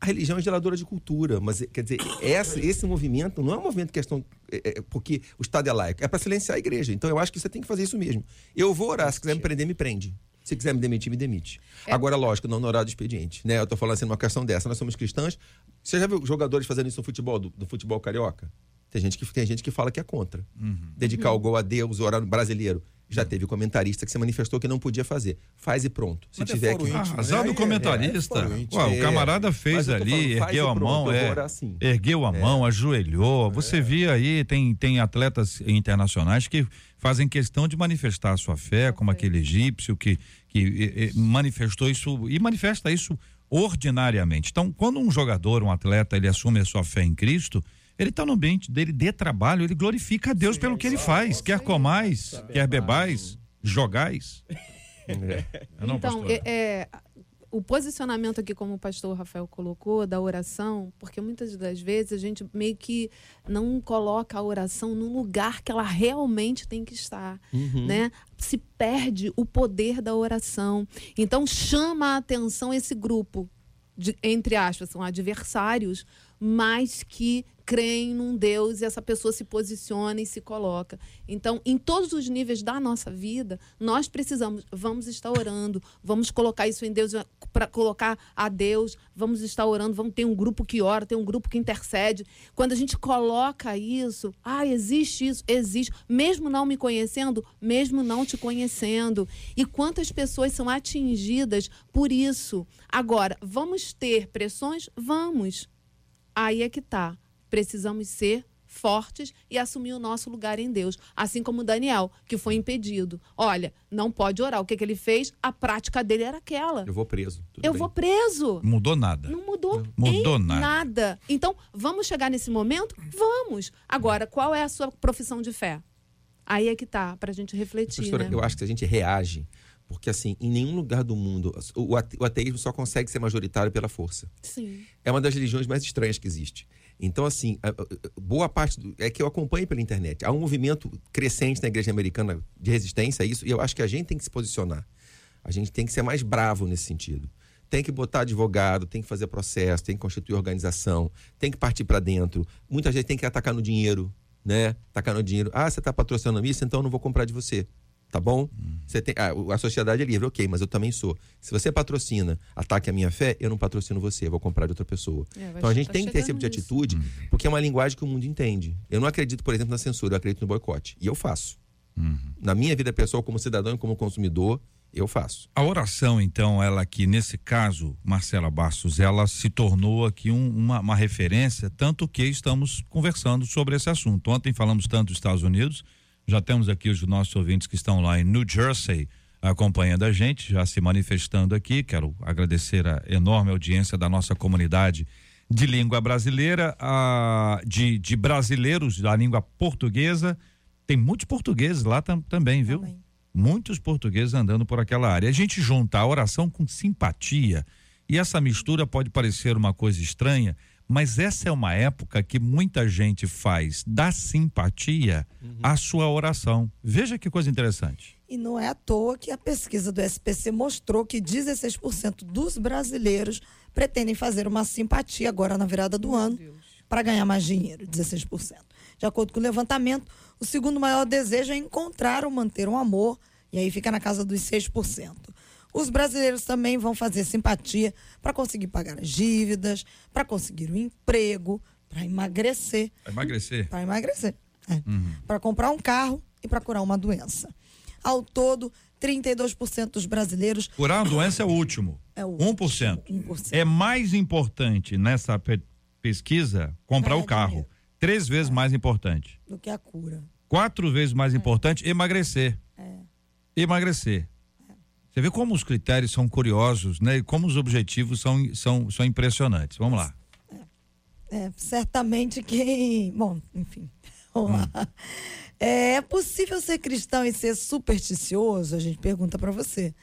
A religião é geradora de cultura, mas quer dizer, essa, esse movimento não é um movimento questão é, é, porque o Estado é laico, é para silenciar a igreja. Então eu acho que você tem que fazer isso mesmo. Eu vou orar, se quiser me prender, me prende. Se quiser me demitir, me demite. Agora, lógico, não no horário do expediente. Né? Eu tô falando assim numa questão dessa. Nós somos cristãos. Você já viu jogadores fazendo isso no futebol, do, do futebol carioca? Tem gente, que, tem gente que fala que é contra. Dedicar o gol a Deus, orar no brasileiro. Já teve comentarista que se manifestou que não podia fazer. Faz e pronto. Se Mas é tiver foro que. íntimo, Ah, azar Aí do é- comentarista. é íntimo. Ué, o É, camarada fez eu tô ali, falando, ergueu a pronto, mão, é, assim. ergueu a mão, ajoelhou. Você via aí, tem, tem atletas internacionais que fazem questão de manifestar a sua fé, como aquele egípcio que, que manifestou isso e manifesta isso ordinariamente. Então, quando um jogador, um atleta, ele assume a sua fé em Cristo, ele está no ambiente dele de trabalho, ele glorifica a Deus pelo que ele faz. Quer comais, quer bebais, jogais. É não, então, é, é, o posicionamento aqui, como o pastor Rafael colocou, da oração, porque muitas das vezes a gente meio que não coloca a oração no lugar que ela realmente tem que estar, né? Se perde o poder da oração. Então, chama a atenção esse grupo, de- entre aspas, são adversários, mas que creem num Deus e essa pessoa se posiciona e se coloca. Então, em todos os níveis da nossa vida, nós precisamos, vamos estar orando, vamos colocar isso em Deus, para colocar a Deus, vamos estar orando, vamos ter um grupo que ora, tem um grupo que intercede. Quando a gente coloca isso, ah, existe isso, existe, mesmo não me conhecendo, mesmo não te conhecendo. E quantas pessoas são atingidas por isso? Agora, vamos ter pressões? Vamos. Aí é que tá. Precisamos ser fortes e assumir o nosso lugar em Deus. Assim como Daniel, que foi impedido. Olha, não pode orar. O que, que ele fez? A prática dele era aquela. Eu vou preso. Eu bem. vou preso. Mudou nada. Não mudou, Mudou em nada. Então, vamos chegar nesse momento? Vamos. Agora, qual é a sua profissão de fé? Aí é que tá, pra gente refletir, né? eu acho que a gente reage, porque assim, em nenhum lugar do mundo, o ateísmo só consegue ser majoritário pela força. Sim. É uma das religiões mais estranhas que existe. Então, assim, boa parte do, é que eu acompanho pela internet. Há um movimento crescente na igreja americana de resistência a isso, e eu acho que a gente tem que se posicionar. A gente tem que ser mais bravo nesse sentido. Tem que botar advogado, tem que fazer processo, tem que constituir organização, tem que partir para dentro. Muita gente tem que atacar no dinheiro, né? Atacar no dinheiro. Ah, você está patrocinando isso, então eu não vou comprar de você. Tá bom? Você tem, ah, a sociedade é livre, ok, mas eu também sou. Se você patrocina, ataque a minha fé, eu não patrocino você, eu vou comprar de outra pessoa. É, então a gente tá tem que ter esse tipo de nisso. atitude, porque é uma linguagem que o mundo entende. Eu não acredito, por exemplo, na censura, eu acredito no boicote. E eu faço. Na minha vida pessoal, como cidadão e como consumidor, eu faço. A oração, então, ela aqui, nesse caso, Marcela Bastos, ela se tornou aqui um- uma, uma referência, tanto que estamos conversando sobre esse assunto. Ontem falamos tanto dos Estados Unidos, já temos aqui os nossos ouvintes que estão lá em New Jersey acompanhando a gente, já se manifestando aqui. Quero agradecer a enorme audiência da nossa comunidade de língua brasileira, a, de, de brasileiros da língua portuguesa. Tem muitos portugueses lá tam- também, viu? Também. muitos portugueses andando por aquela área. A gente junta a oração com simpatia e essa mistura pode parecer uma coisa estranha, mas essa é uma época que muita gente faz da simpatia a sua oração. Veja que coisa interessante. E não é à toa que a pesquisa do SPC mostrou que 16% dos brasileiros pretendem fazer uma simpatia agora na virada do ano para ganhar mais dinheiro, 16%. De acordo com o levantamento, o segundo maior desejo é encontrar ou manter um amor, e aí fica na casa dos 6%. Os brasileiros também vão fazer simpatia para conseguir pagar as dívidas, para conseguir um emprego, para emagrecer Vai emagrecer. para emagrecer, é. para comprar um carro e para curar uma doença. Ao todo, 32% dos brasileiros Curar uma doença é o último. É o 1%. 1%. É mais importante nessa pe- pesquisa comprar o carro. dinheiro. Três vezes mais importante. do que a cura. quatro vezes mais importante emagrecer. É. Emagrecer. Você vê como os critérios são curiosos, né? E como os objetivos são, são, são impressionantes. Vamos lá. É, certamente quem. Bom, enfim. Vamos lá. É possível ser cristão e ser supersticioso? A gente pergunta para você.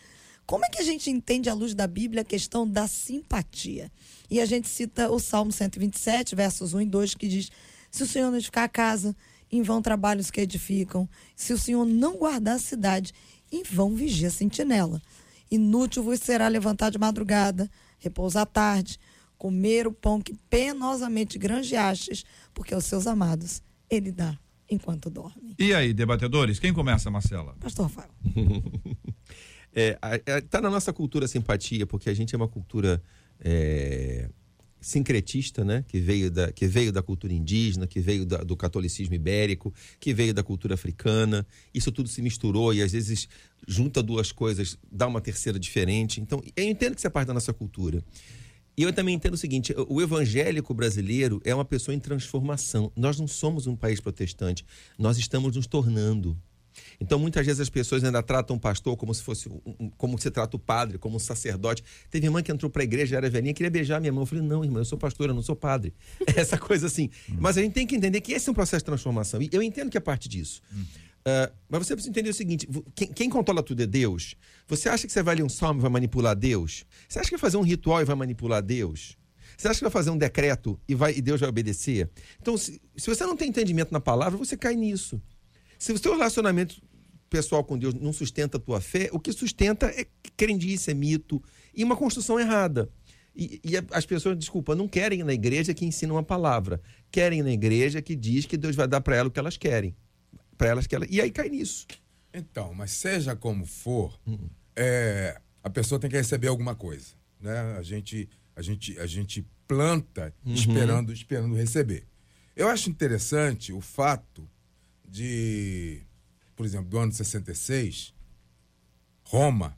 Como é que a gente entende à luz da Bíblia a questão da simpatia? E a gente cita o Salmo 127, versos 1 e 2, que diz: Se o Senhor não edificar a casa, em vão trabalhos que edificam. Se o Senhor não guardar a cidade, em vão vigia a sentinela. Inútil vos será levantar de madrugada, repousar à tarde, comer o pão que penosamente granjeastes, porque aos seus amados ele dá enquanto dorme. E aí, debatedores, quem começa, Marcela? Pastor Rafael. É, a- é, tá na nossa cultura a simpatia, porque a gente é uma cultura é, sincretista, né? Que veio, da, que veio da cultura indígena, que veio da- do catolicismo ibérico, que veio da cultura africana. Isso tudo se misturou e às vezes junta duas coisas, dá uma terceira diferente. Então, eu entendo que isso é parte da nossa cultura. E eu também entendo o seguinte: o evangélico brasileiro é uma pessoa em transformação. Nós não somos um país protestante, nós estamos nos tornando. Então, muitas vezes as pessoas ainda tratam o pastor como se fosse um- como você trata o padre, como um sacerdote. Teve irmã que entrou para a igreja, era velhinha, queria beijar minha mão. Eu falei, não, irmã, eu sou pastor, eu não sou padre. Essa coisa assim. Mas a gente tem que entender que esse é um processo de transformação. E eu entendo que é parte disso. Ah, mas você precisa entender o seguinte: quem, quem controla tudo é Deus. Você acha que você vai ler um salmo e vai manipular Deus? Você acha que vai fazer um ritual e vai manipular Deus? Você acha que vai fazer um decreto e, vai, e Deus vai obedecer? Então, se, se você não tem entendimento na palavra, você cai nisso. Se o seu relacionamento pessoal com Deus não sustenta a tua fé, o que sustenta é crendice, é mito e uma construção errada. E, e as pessoas, desculpa, não querem ir na igreja que ensina uma palavra. Querem ir na igreja que diz que Deus vai dar para elas o que elas querem. Para elas que elas... E aí cai nisso. Então, mas seja como for, é, a pessoa tem que receber alguma coisa, né? A gente, a gente, a gente planta esperando, esperando receber. Eu acho interessante o fato de, por exemplo, do ano 66, Roma,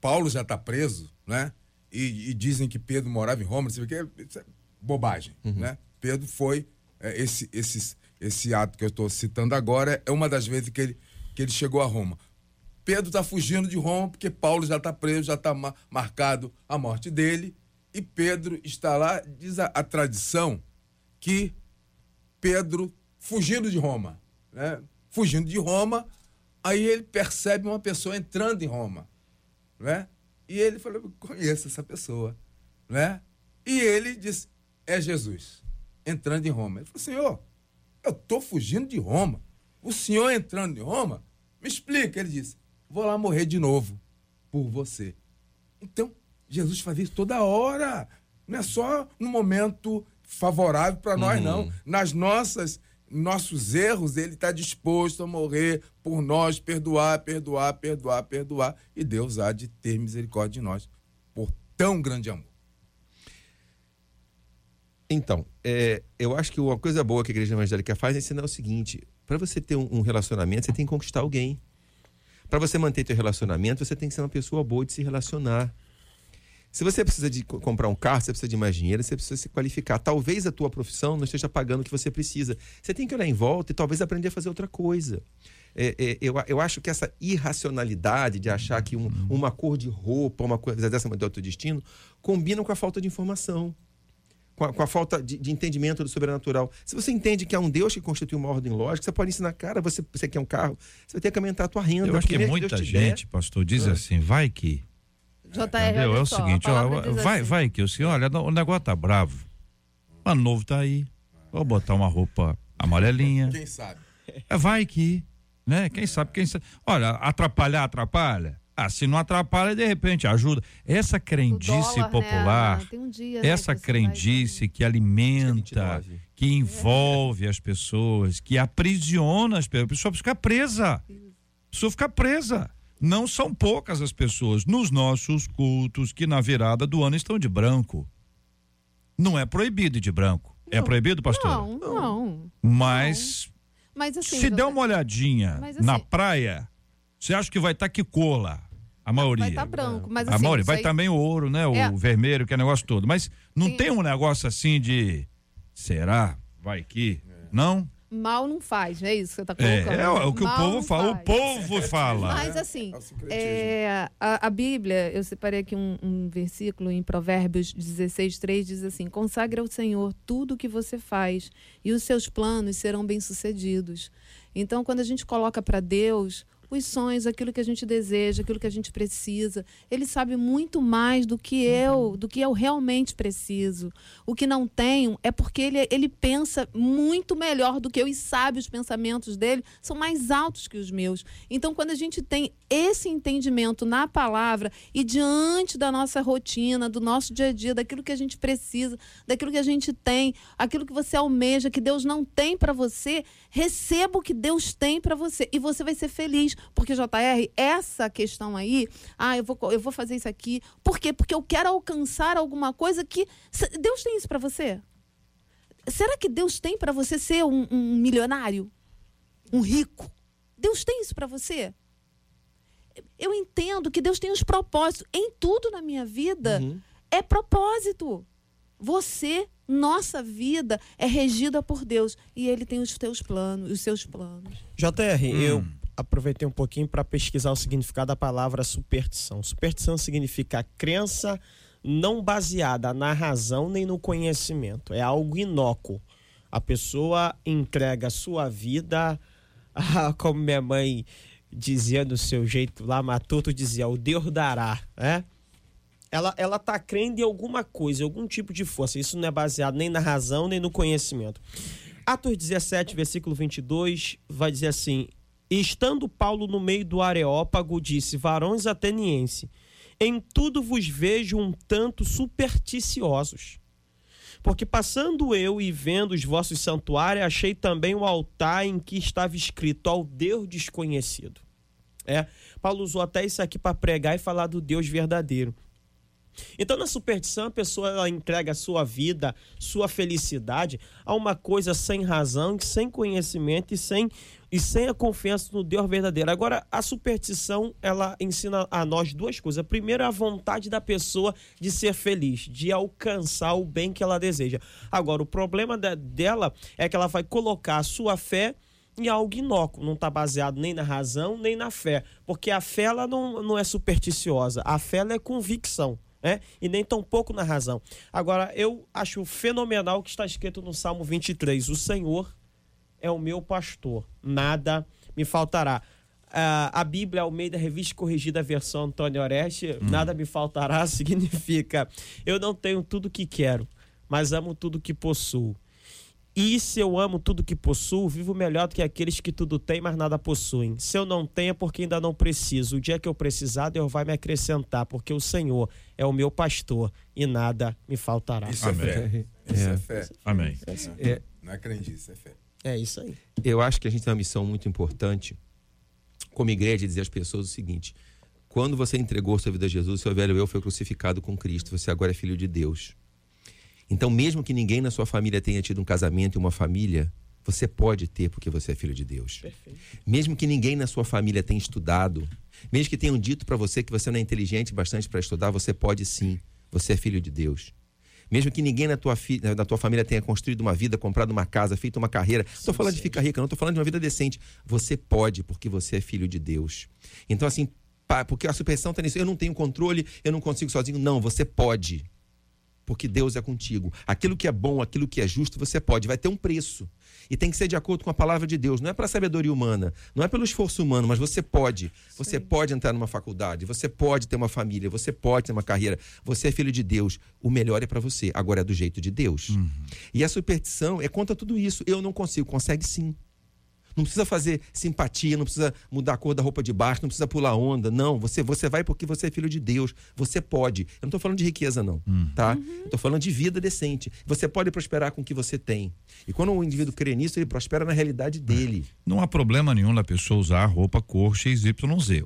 Paulo já está preso, né? E, e dizem que Pedro morava em Roma, não sei o que, é bobagem, né? Pedro foi é, esse, esse, esse ato que eu estou citando agora é uma das vezes que ele, que ele chegou a Roma. Pedro está fugindo de Roma porque Paulo já está preso, já está marcado a morte dele. E Pedro está lá, diz a, a tradição que Pedro fugindo de Roma, né? Fugindo de Roma, aí ele percebe uma pessoa entrando em Roma, né? E ele falou, "Eu conheço essa pessoa, né? E ele disse, é Jesus, entrando em Roma. Ele falou, Senhor, eu estou fugindo de Roma. O senhor entrando em Roma, me explica. Ele disse, vou lá morrer de novo por você. Então, Jesus fazia isso toda hora. Não é só no momento favorável para nós, não. Nas nossas nossos erros, ele está disposto a morrer por nós, perdoar, perdoar, perdoar, perdoar. E Deus há de ter misericórdia de nós por tão grande amor. Então, é, eu acho que uma coisa boa que a igreja evangélica faz é ensinar o seguinte: para você ter um, relacionamento, você tem que conquistar alguém. Para você manter teu relacionamento, você tem que ser uma pessoa boa de se relacionar. Se você precisa de co- comprar um carro, você precisa de mais dinheiro, você precisa se qualificar. Talvez a tua profissão não esteja pagando o que você precisa. Você tem que olhar em volta e talvez aprender a fazer outra coisa. É, é, eu, eu acho que essa irracionalidade de achar que um- uma cor de roupa, uma coisa dessa é do teu destino, combina com a falta de informação com a, com a falta de, de entendimento do sobrenatural. Se você entende que há um Deus que constitui uma ordem lógica, você pode ensinar, cara, você, você quer um carro, você vai ter que aumentar a tua renda. Eu acho que muita Deus te der- gente, pastor, diz assim, vai que. JR, É o seguinte, ó, vai, assim, vai que o senhor, olha, o negócio tá bravo. Ano novo tá aí. Vou botar uma roupa amarelinha. Quem sabe? É, vai que, né? Quem sabe, quem sabe. Olha, atrapalhar, atrapalha. Ah, se não atrapalha, de repente ajuda. Essa o crendice dólar, popular, Né? Tem um dia, né, essa que você crendice que alimenta, 29. que envolve as pessoas, que aprisiona as pessoas. A pessoa fica presa. A pessoa fica presa. Não são poucas as pessoas nos nossos cultos que na virada do ano estão de branco. Não é proibido ir de branco. É Não. proibido, pastor? Não, não. Mas Mas assim. se der uma olhadinha Mas, na assim- praia, você acha que vai estar que cor lá? A maioria. Vai estar branco, mas a assim. maioria. isso Vai aí- também o ouro, né? O É. vermelho, que é negócio todo. Mas não Tem- tem um negócio assim de. Será? Vai que? Não? Mal não faz, é isso que você está É, colocando. é o que o Mal povo não fala. O faz. povo fala. Mas assim, É o é, a, a Bíblia, eu separei aqui um, um versículo em Provérbios 16, 3, diz assim: consagre ao Senhor tudo o que você faz, e os seus planos serão bem-sucedidos. Então, quando a gente coloca para Deus os sonhos, aquilo que a gente deseja, aquilo que a gente precisa. Ele sabe muito mais do que eu, do que eu realmente preciso. O que não tenho é porque ele, ele pensa muito melhor do que eu e sabe os pensamentos dele são mais altos que os meus. Então, quando a gente tem esse entendimento na palavra e diante da nossa rotina, do nosso dia a dia, daquilo que a gente precisa, daquilo que a gente tem, aquilo que você almeja, que Deus não tem para você, receba o que Deus tem para você e você vai ser feliz. Porque, JR, essa questão aí, ah, eu vou, eu vou fazer isso aqui. Por quê? Porque eu quero alcançar alguma coisa que. Deus tem isso para você? Será que Deus tem para você ser um, um milionário? Um rico? Deus tem isso para você? Eu entendo que Deus tem os propósitos em tudo na minha vida. Uhum. É propósito. Você, nossa vida é regida por Deus e Ele tem os teus planos, os seus planos. JR, eu aproveitei um pouquinho para pesquisar o significado da palavra superstição. Superstição significa crença não baseada na razão nem no conhecimento. É algo inócuo. A pessoa entrega sua vida, como minha mãe dizia do seu jeito lá, matuto dizia, o Deus dará, né? Ela, ela tá crendo em alguma coisa, algum tipo de força. Isso não é baseado nem na razão, nem no conhecimento. Atos 17, versículo 22, vai dizer assim: E estando Paulo no meio do Areópago, disse: Varões ateniense, em tudo vos vejo um tanto supersticiosos. Porque passando eu e vendo os vossos santuários, achei também o altar em que estava escrito ao Deus desconhecido. É, Paulo usou até isso aqui para pregar e falar do Deus verdadeiro. Então, na superstição, a pessoa ela entrega a sua vida, sua felicidade a uma coisa sem razão, sem conhecimento e sem, e sem a confiança no Deus verdadeiro. Agora, a superstição, ela ensina a nós duas coisas. Primeiro, a vontade da pessoa de ser feliz, de alcançar o bem que ela deseja. Agora, o problema da- dela é que ela vai colocar a sua fé em algo inócuo, não está baseado nem na razão, nem na fé. Porque a fé ela não, não é supersticiosa, a fé ela é convicção. Né? E nem tão pouco na razão. Agora, eu acho fenomenal o que está escrito no Salmo 23. O Senhor é o meu pastor, nada me faltará. Ah, a Bíblia Almeida Revista Corrigida versão Antônio Oreste, nada me faltará significa eu não tenho tudo que quero, mas amo tudo que possuo. E se eu amo tudo que possuo, vivo melhor do que aqueles que tudo têm, mas nada possuem. Se eu não tenho, é porque ainda não preciso. O dia que eu precisar, Deus vai me acrescentar, porque o Senhor é o meu pastor e nada me faltará. Isso é Amém. fé. Isso é fé. Amém. É, Não é crendice, é fé. É isso aí. eu acho que a gente tem uma missão muito importante, como igreja, dizer às pessoas o seguinte: quando você entregou sua vida a Jesus, seu velho eu foi crucificado com Cristo, você agora é filho de Deus. Então, mesmo que ninguém na sua família tenha tido um casamento e uma família, você pode ter porque você é filho de Deus. Perfeito. Mesmo que ninguém na sua família tenha estudado, mesmo que tenham dito para você que você não é inteligente bastante para estudar, você pode sim. Você é filho de Deus. Mesmo que ninguém na tua, fi- na tua família tenha construído uma vida, comprado uma casa, feito uma carreira. Não estou falando de ficar rica, não estou falando de uma vida decente. Você pode, porque você é filho de Deus. Então, assim, pá, porque a superstição está nisso. Eu não tenho controle, eu não consigo sozinho. Não, você pode. Porque Deus é contigo. Aquilo que é bom, aquilo que é justo, você pode. Vai ter um preço. E tem que ser de acordo com a palavra de Deus. Não é para sabedoria humana, não é pelo esforço humano, mas você pode. Você pode entrar numa faculdade, você pode ter uma família, você pode ter uma carreira. Você é filho de Deus. O melhor é para você. Agora é do jeito de Deus. E a superstição é contra tudo isso. Eu não consigo. Consegue sim. Não precisa fazer simpatia, não precisa mudar a cor da roupa de baixo, não precisa pular onda. Não, você, você vai porque você é filho de Deus. Você pode. Eu não estou falando de riqueza, não. Tá? Eu estou falando de vida decente. Você pode prosperar com o que você tem. E quando o indivíduo crê nisso, ele prospera na realidade dele. Não há problema nenhum na pessoa usar a roupa cor XYZ.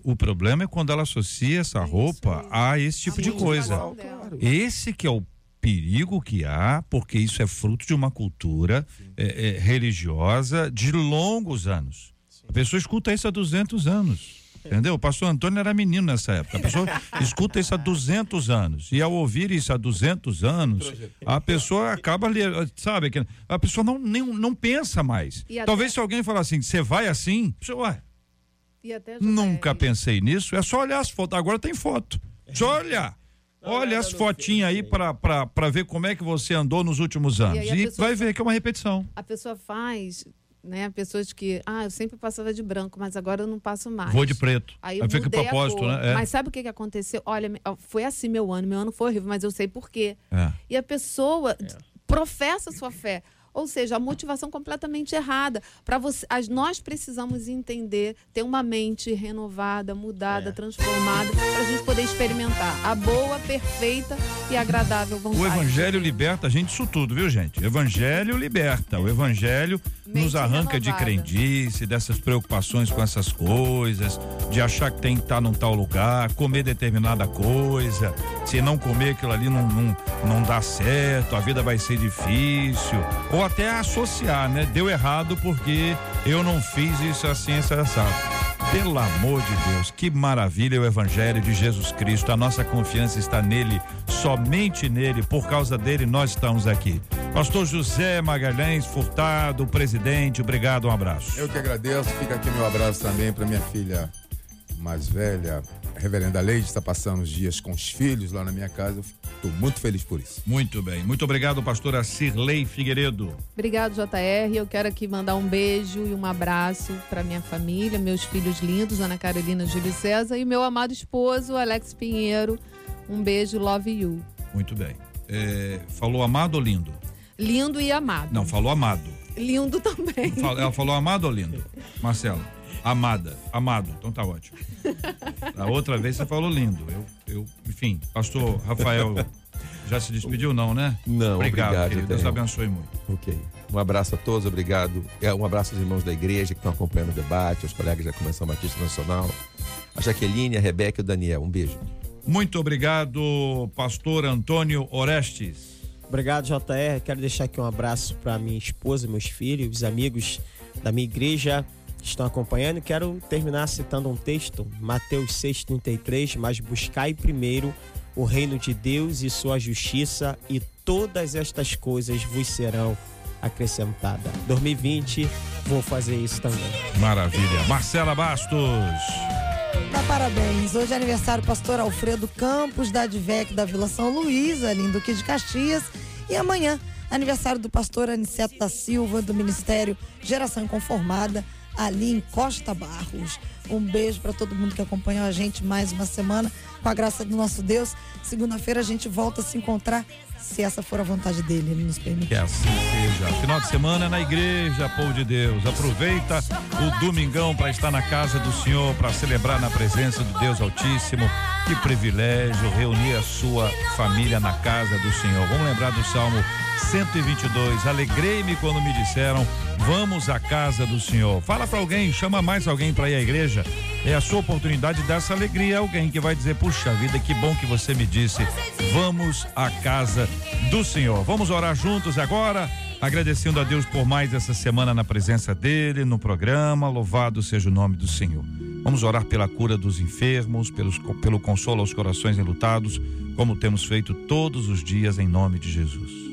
O problema é quando ela associa essa roupa a esse tipo de coisa. Claro. Esse que é o perigo que há, porque isso é fruto de uma cultura é, é, religiosa de longos anos. A pessoa escuta isso há 200 anos. Entendeu? O pastor Antônio era menino nessa época. A pessoa escuta isso há 200 anos. E ao ouvir isso há 200 anos, a pessoa acaba, ali, sabe, que a pessoa não, nem, não pensa mais. Até- Talvez se alguém falar assim, você vai assim, a pessoa, ué, E até Nunca JR, pensei nisso. É só olhar as fotos. Agora tem foto. Só olhar. Olha as fotinhas aí pra ver como é que você andou nos últimos anos. E, pessoa vai ver que é uma repetição. A pessoa faz né? Pessoas que, ah, eu sempre passava de branco, mas agora eu não passo mais. Vou de preto. Aí eu Aí fica mudei a propósito, né? É. Mas sabe o que, que aconteceu? Olha, foi assim meu ano. Meu ano foi horrível, mas eu sei por quê. É. E a pessoa professa sua fé. Ou seja, a motivação completamente errada. Para você, as- nós precisamos entender, ter uma mente renovada, mudada, transformada, para a gente poder experimentar a boa, perfeita e agradável vontade. O evangelho liberta a gente disso tudo, viu, gente? O evangelho liberta. O evangelho nos Mente arranca de renovada. crendice, dessas preocupações com essas coisas, de achar que tem que estar num tal lugar, comer determinada coisa. Se não comer aquilo ali não, não, não dá certo, a vida vai ser difícil. Ou até associar, né? Deu errado porque eu não fiz isso assim, isso assado. Pelo amor de Deus, que maravilha o Evangelho de Jesus Cristo. A nossa confiança está nele, somente nele. Por causa dele, nós estamos aqui. Pastor José Magalhães Furtado, presidente, obrigado, um abraço. Eu que agradeço. Fica aqui meu abraço também para minha filha mais velha, a reverenda Leide, está passando os dias com os filhos lá na minha casa. Estou muito feliz por isso. Muito bem. Muito obrigado, pastora Cirlei Figueiredo. Obrigado, JR. Eu quero aqui mandar um beijo e um abraço para minha família, meus filhos lindos, Ana Carolina, Júlio César, e meu amado esposo, Alex Pinheiro. Um beijo, love you. Muito bem. É, falou amado ou lindo? Lindo e amado. Não, falou amado. Lindo também. Ela falou amado ou lindo? Marcelo. Amada. Amado. Então tá ótimo. A outra vez você falou lindo. Eu, eu, enfim, pastor Rafael já se despediu, não, né? Não, obrigado, obrigado, querido. Deus abençoe muito. Ok. Um abraço a todos, obrigado. É, Um abraço aos irmãos da igreja que estão acompanhando o debate, aos colegas da Convenção Batista Nacional, a Jaqueline, a Rebeca e o Daniel. Um beijo. Muito obrigado, pastor Antônio Orestes. Obrigado, JR. Quero deixar aqui um abraço para minha esposa, meus filhos, os amigos da minha igreja que estão acompanhando. Quero terminar citando um texto, Mateus 6,33. Mas buscai primeiro o reino de Deus e sua justiça, e todas estas coisas vos serão acrescentadas. 2020, vou fazer isso também. Maravilha. Marcela Bastos. Tá, parabéns. Hoje é aniversário do pastor Alfredo Campos, da Advec da Vila São Luís, ali em Duque de Caxias. E amanhã, aniversário do pastor Aniceto da Silva, do Ministério Geração Inconformada, ali em Costa Barros. Um beijo para todo mundo que acompanhou a gente mais uma semana. Com a graça do nosso Deus, segunda-feira a gente volta a se encontrar, se essa for a vontade dele, ele nos permite. Que assim seja. Final de semana na igreja, povo de Deus. Aproveita o domingão para estar na casa do Senhor, para celebrar na presença do Deus Altíssimo. Que privilégio reunir a sua família na casa do Senhor. Vamos lembrar do Salmo 122. Alegrei-me quando me disseram: Vamos à casa do Senhor. Fala para alguém, chama mais alguém para ir à igreja. É a sua oportunidade de dar essa alegria alguém que vai dizer: Puxa vida, que bom que você me disse. Vamos à casa do Senhor. Vamos orar juntos agora, agradecendo a Deus por mais essa semana na presença dele, no programa. Louvado seja o nome do Senhor. Vamos orar pela cura dos enfermos, pelos, pelo consolo aos corações enlutados, como temos feito todos os dias em nome de Jesus.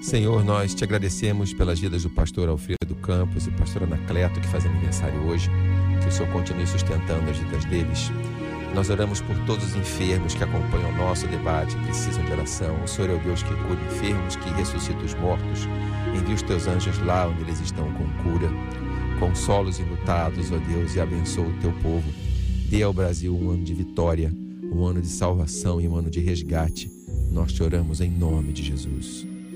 Senhor, nós te agradecemos pelas vidas do pastor Alfredo Campos e pastor Anacleto, que faz aniversário hoje. Que o Senhor continue sustentando as vidas deles. Nós oramos por todos os enfermos que acompanham o nosso debate precisam de oração. O Senhor é o Deus que cura enfermos, que ressuscita os mortos. Envia os teus anjos lá onde eles estão com cura. Consola os enlutados, ó Deus, e abençoa o teu povo. Dê ao Brasil um ano de vitória, um ano de salvação e um ano de resgate. Nós te oramos em nome de Jesus.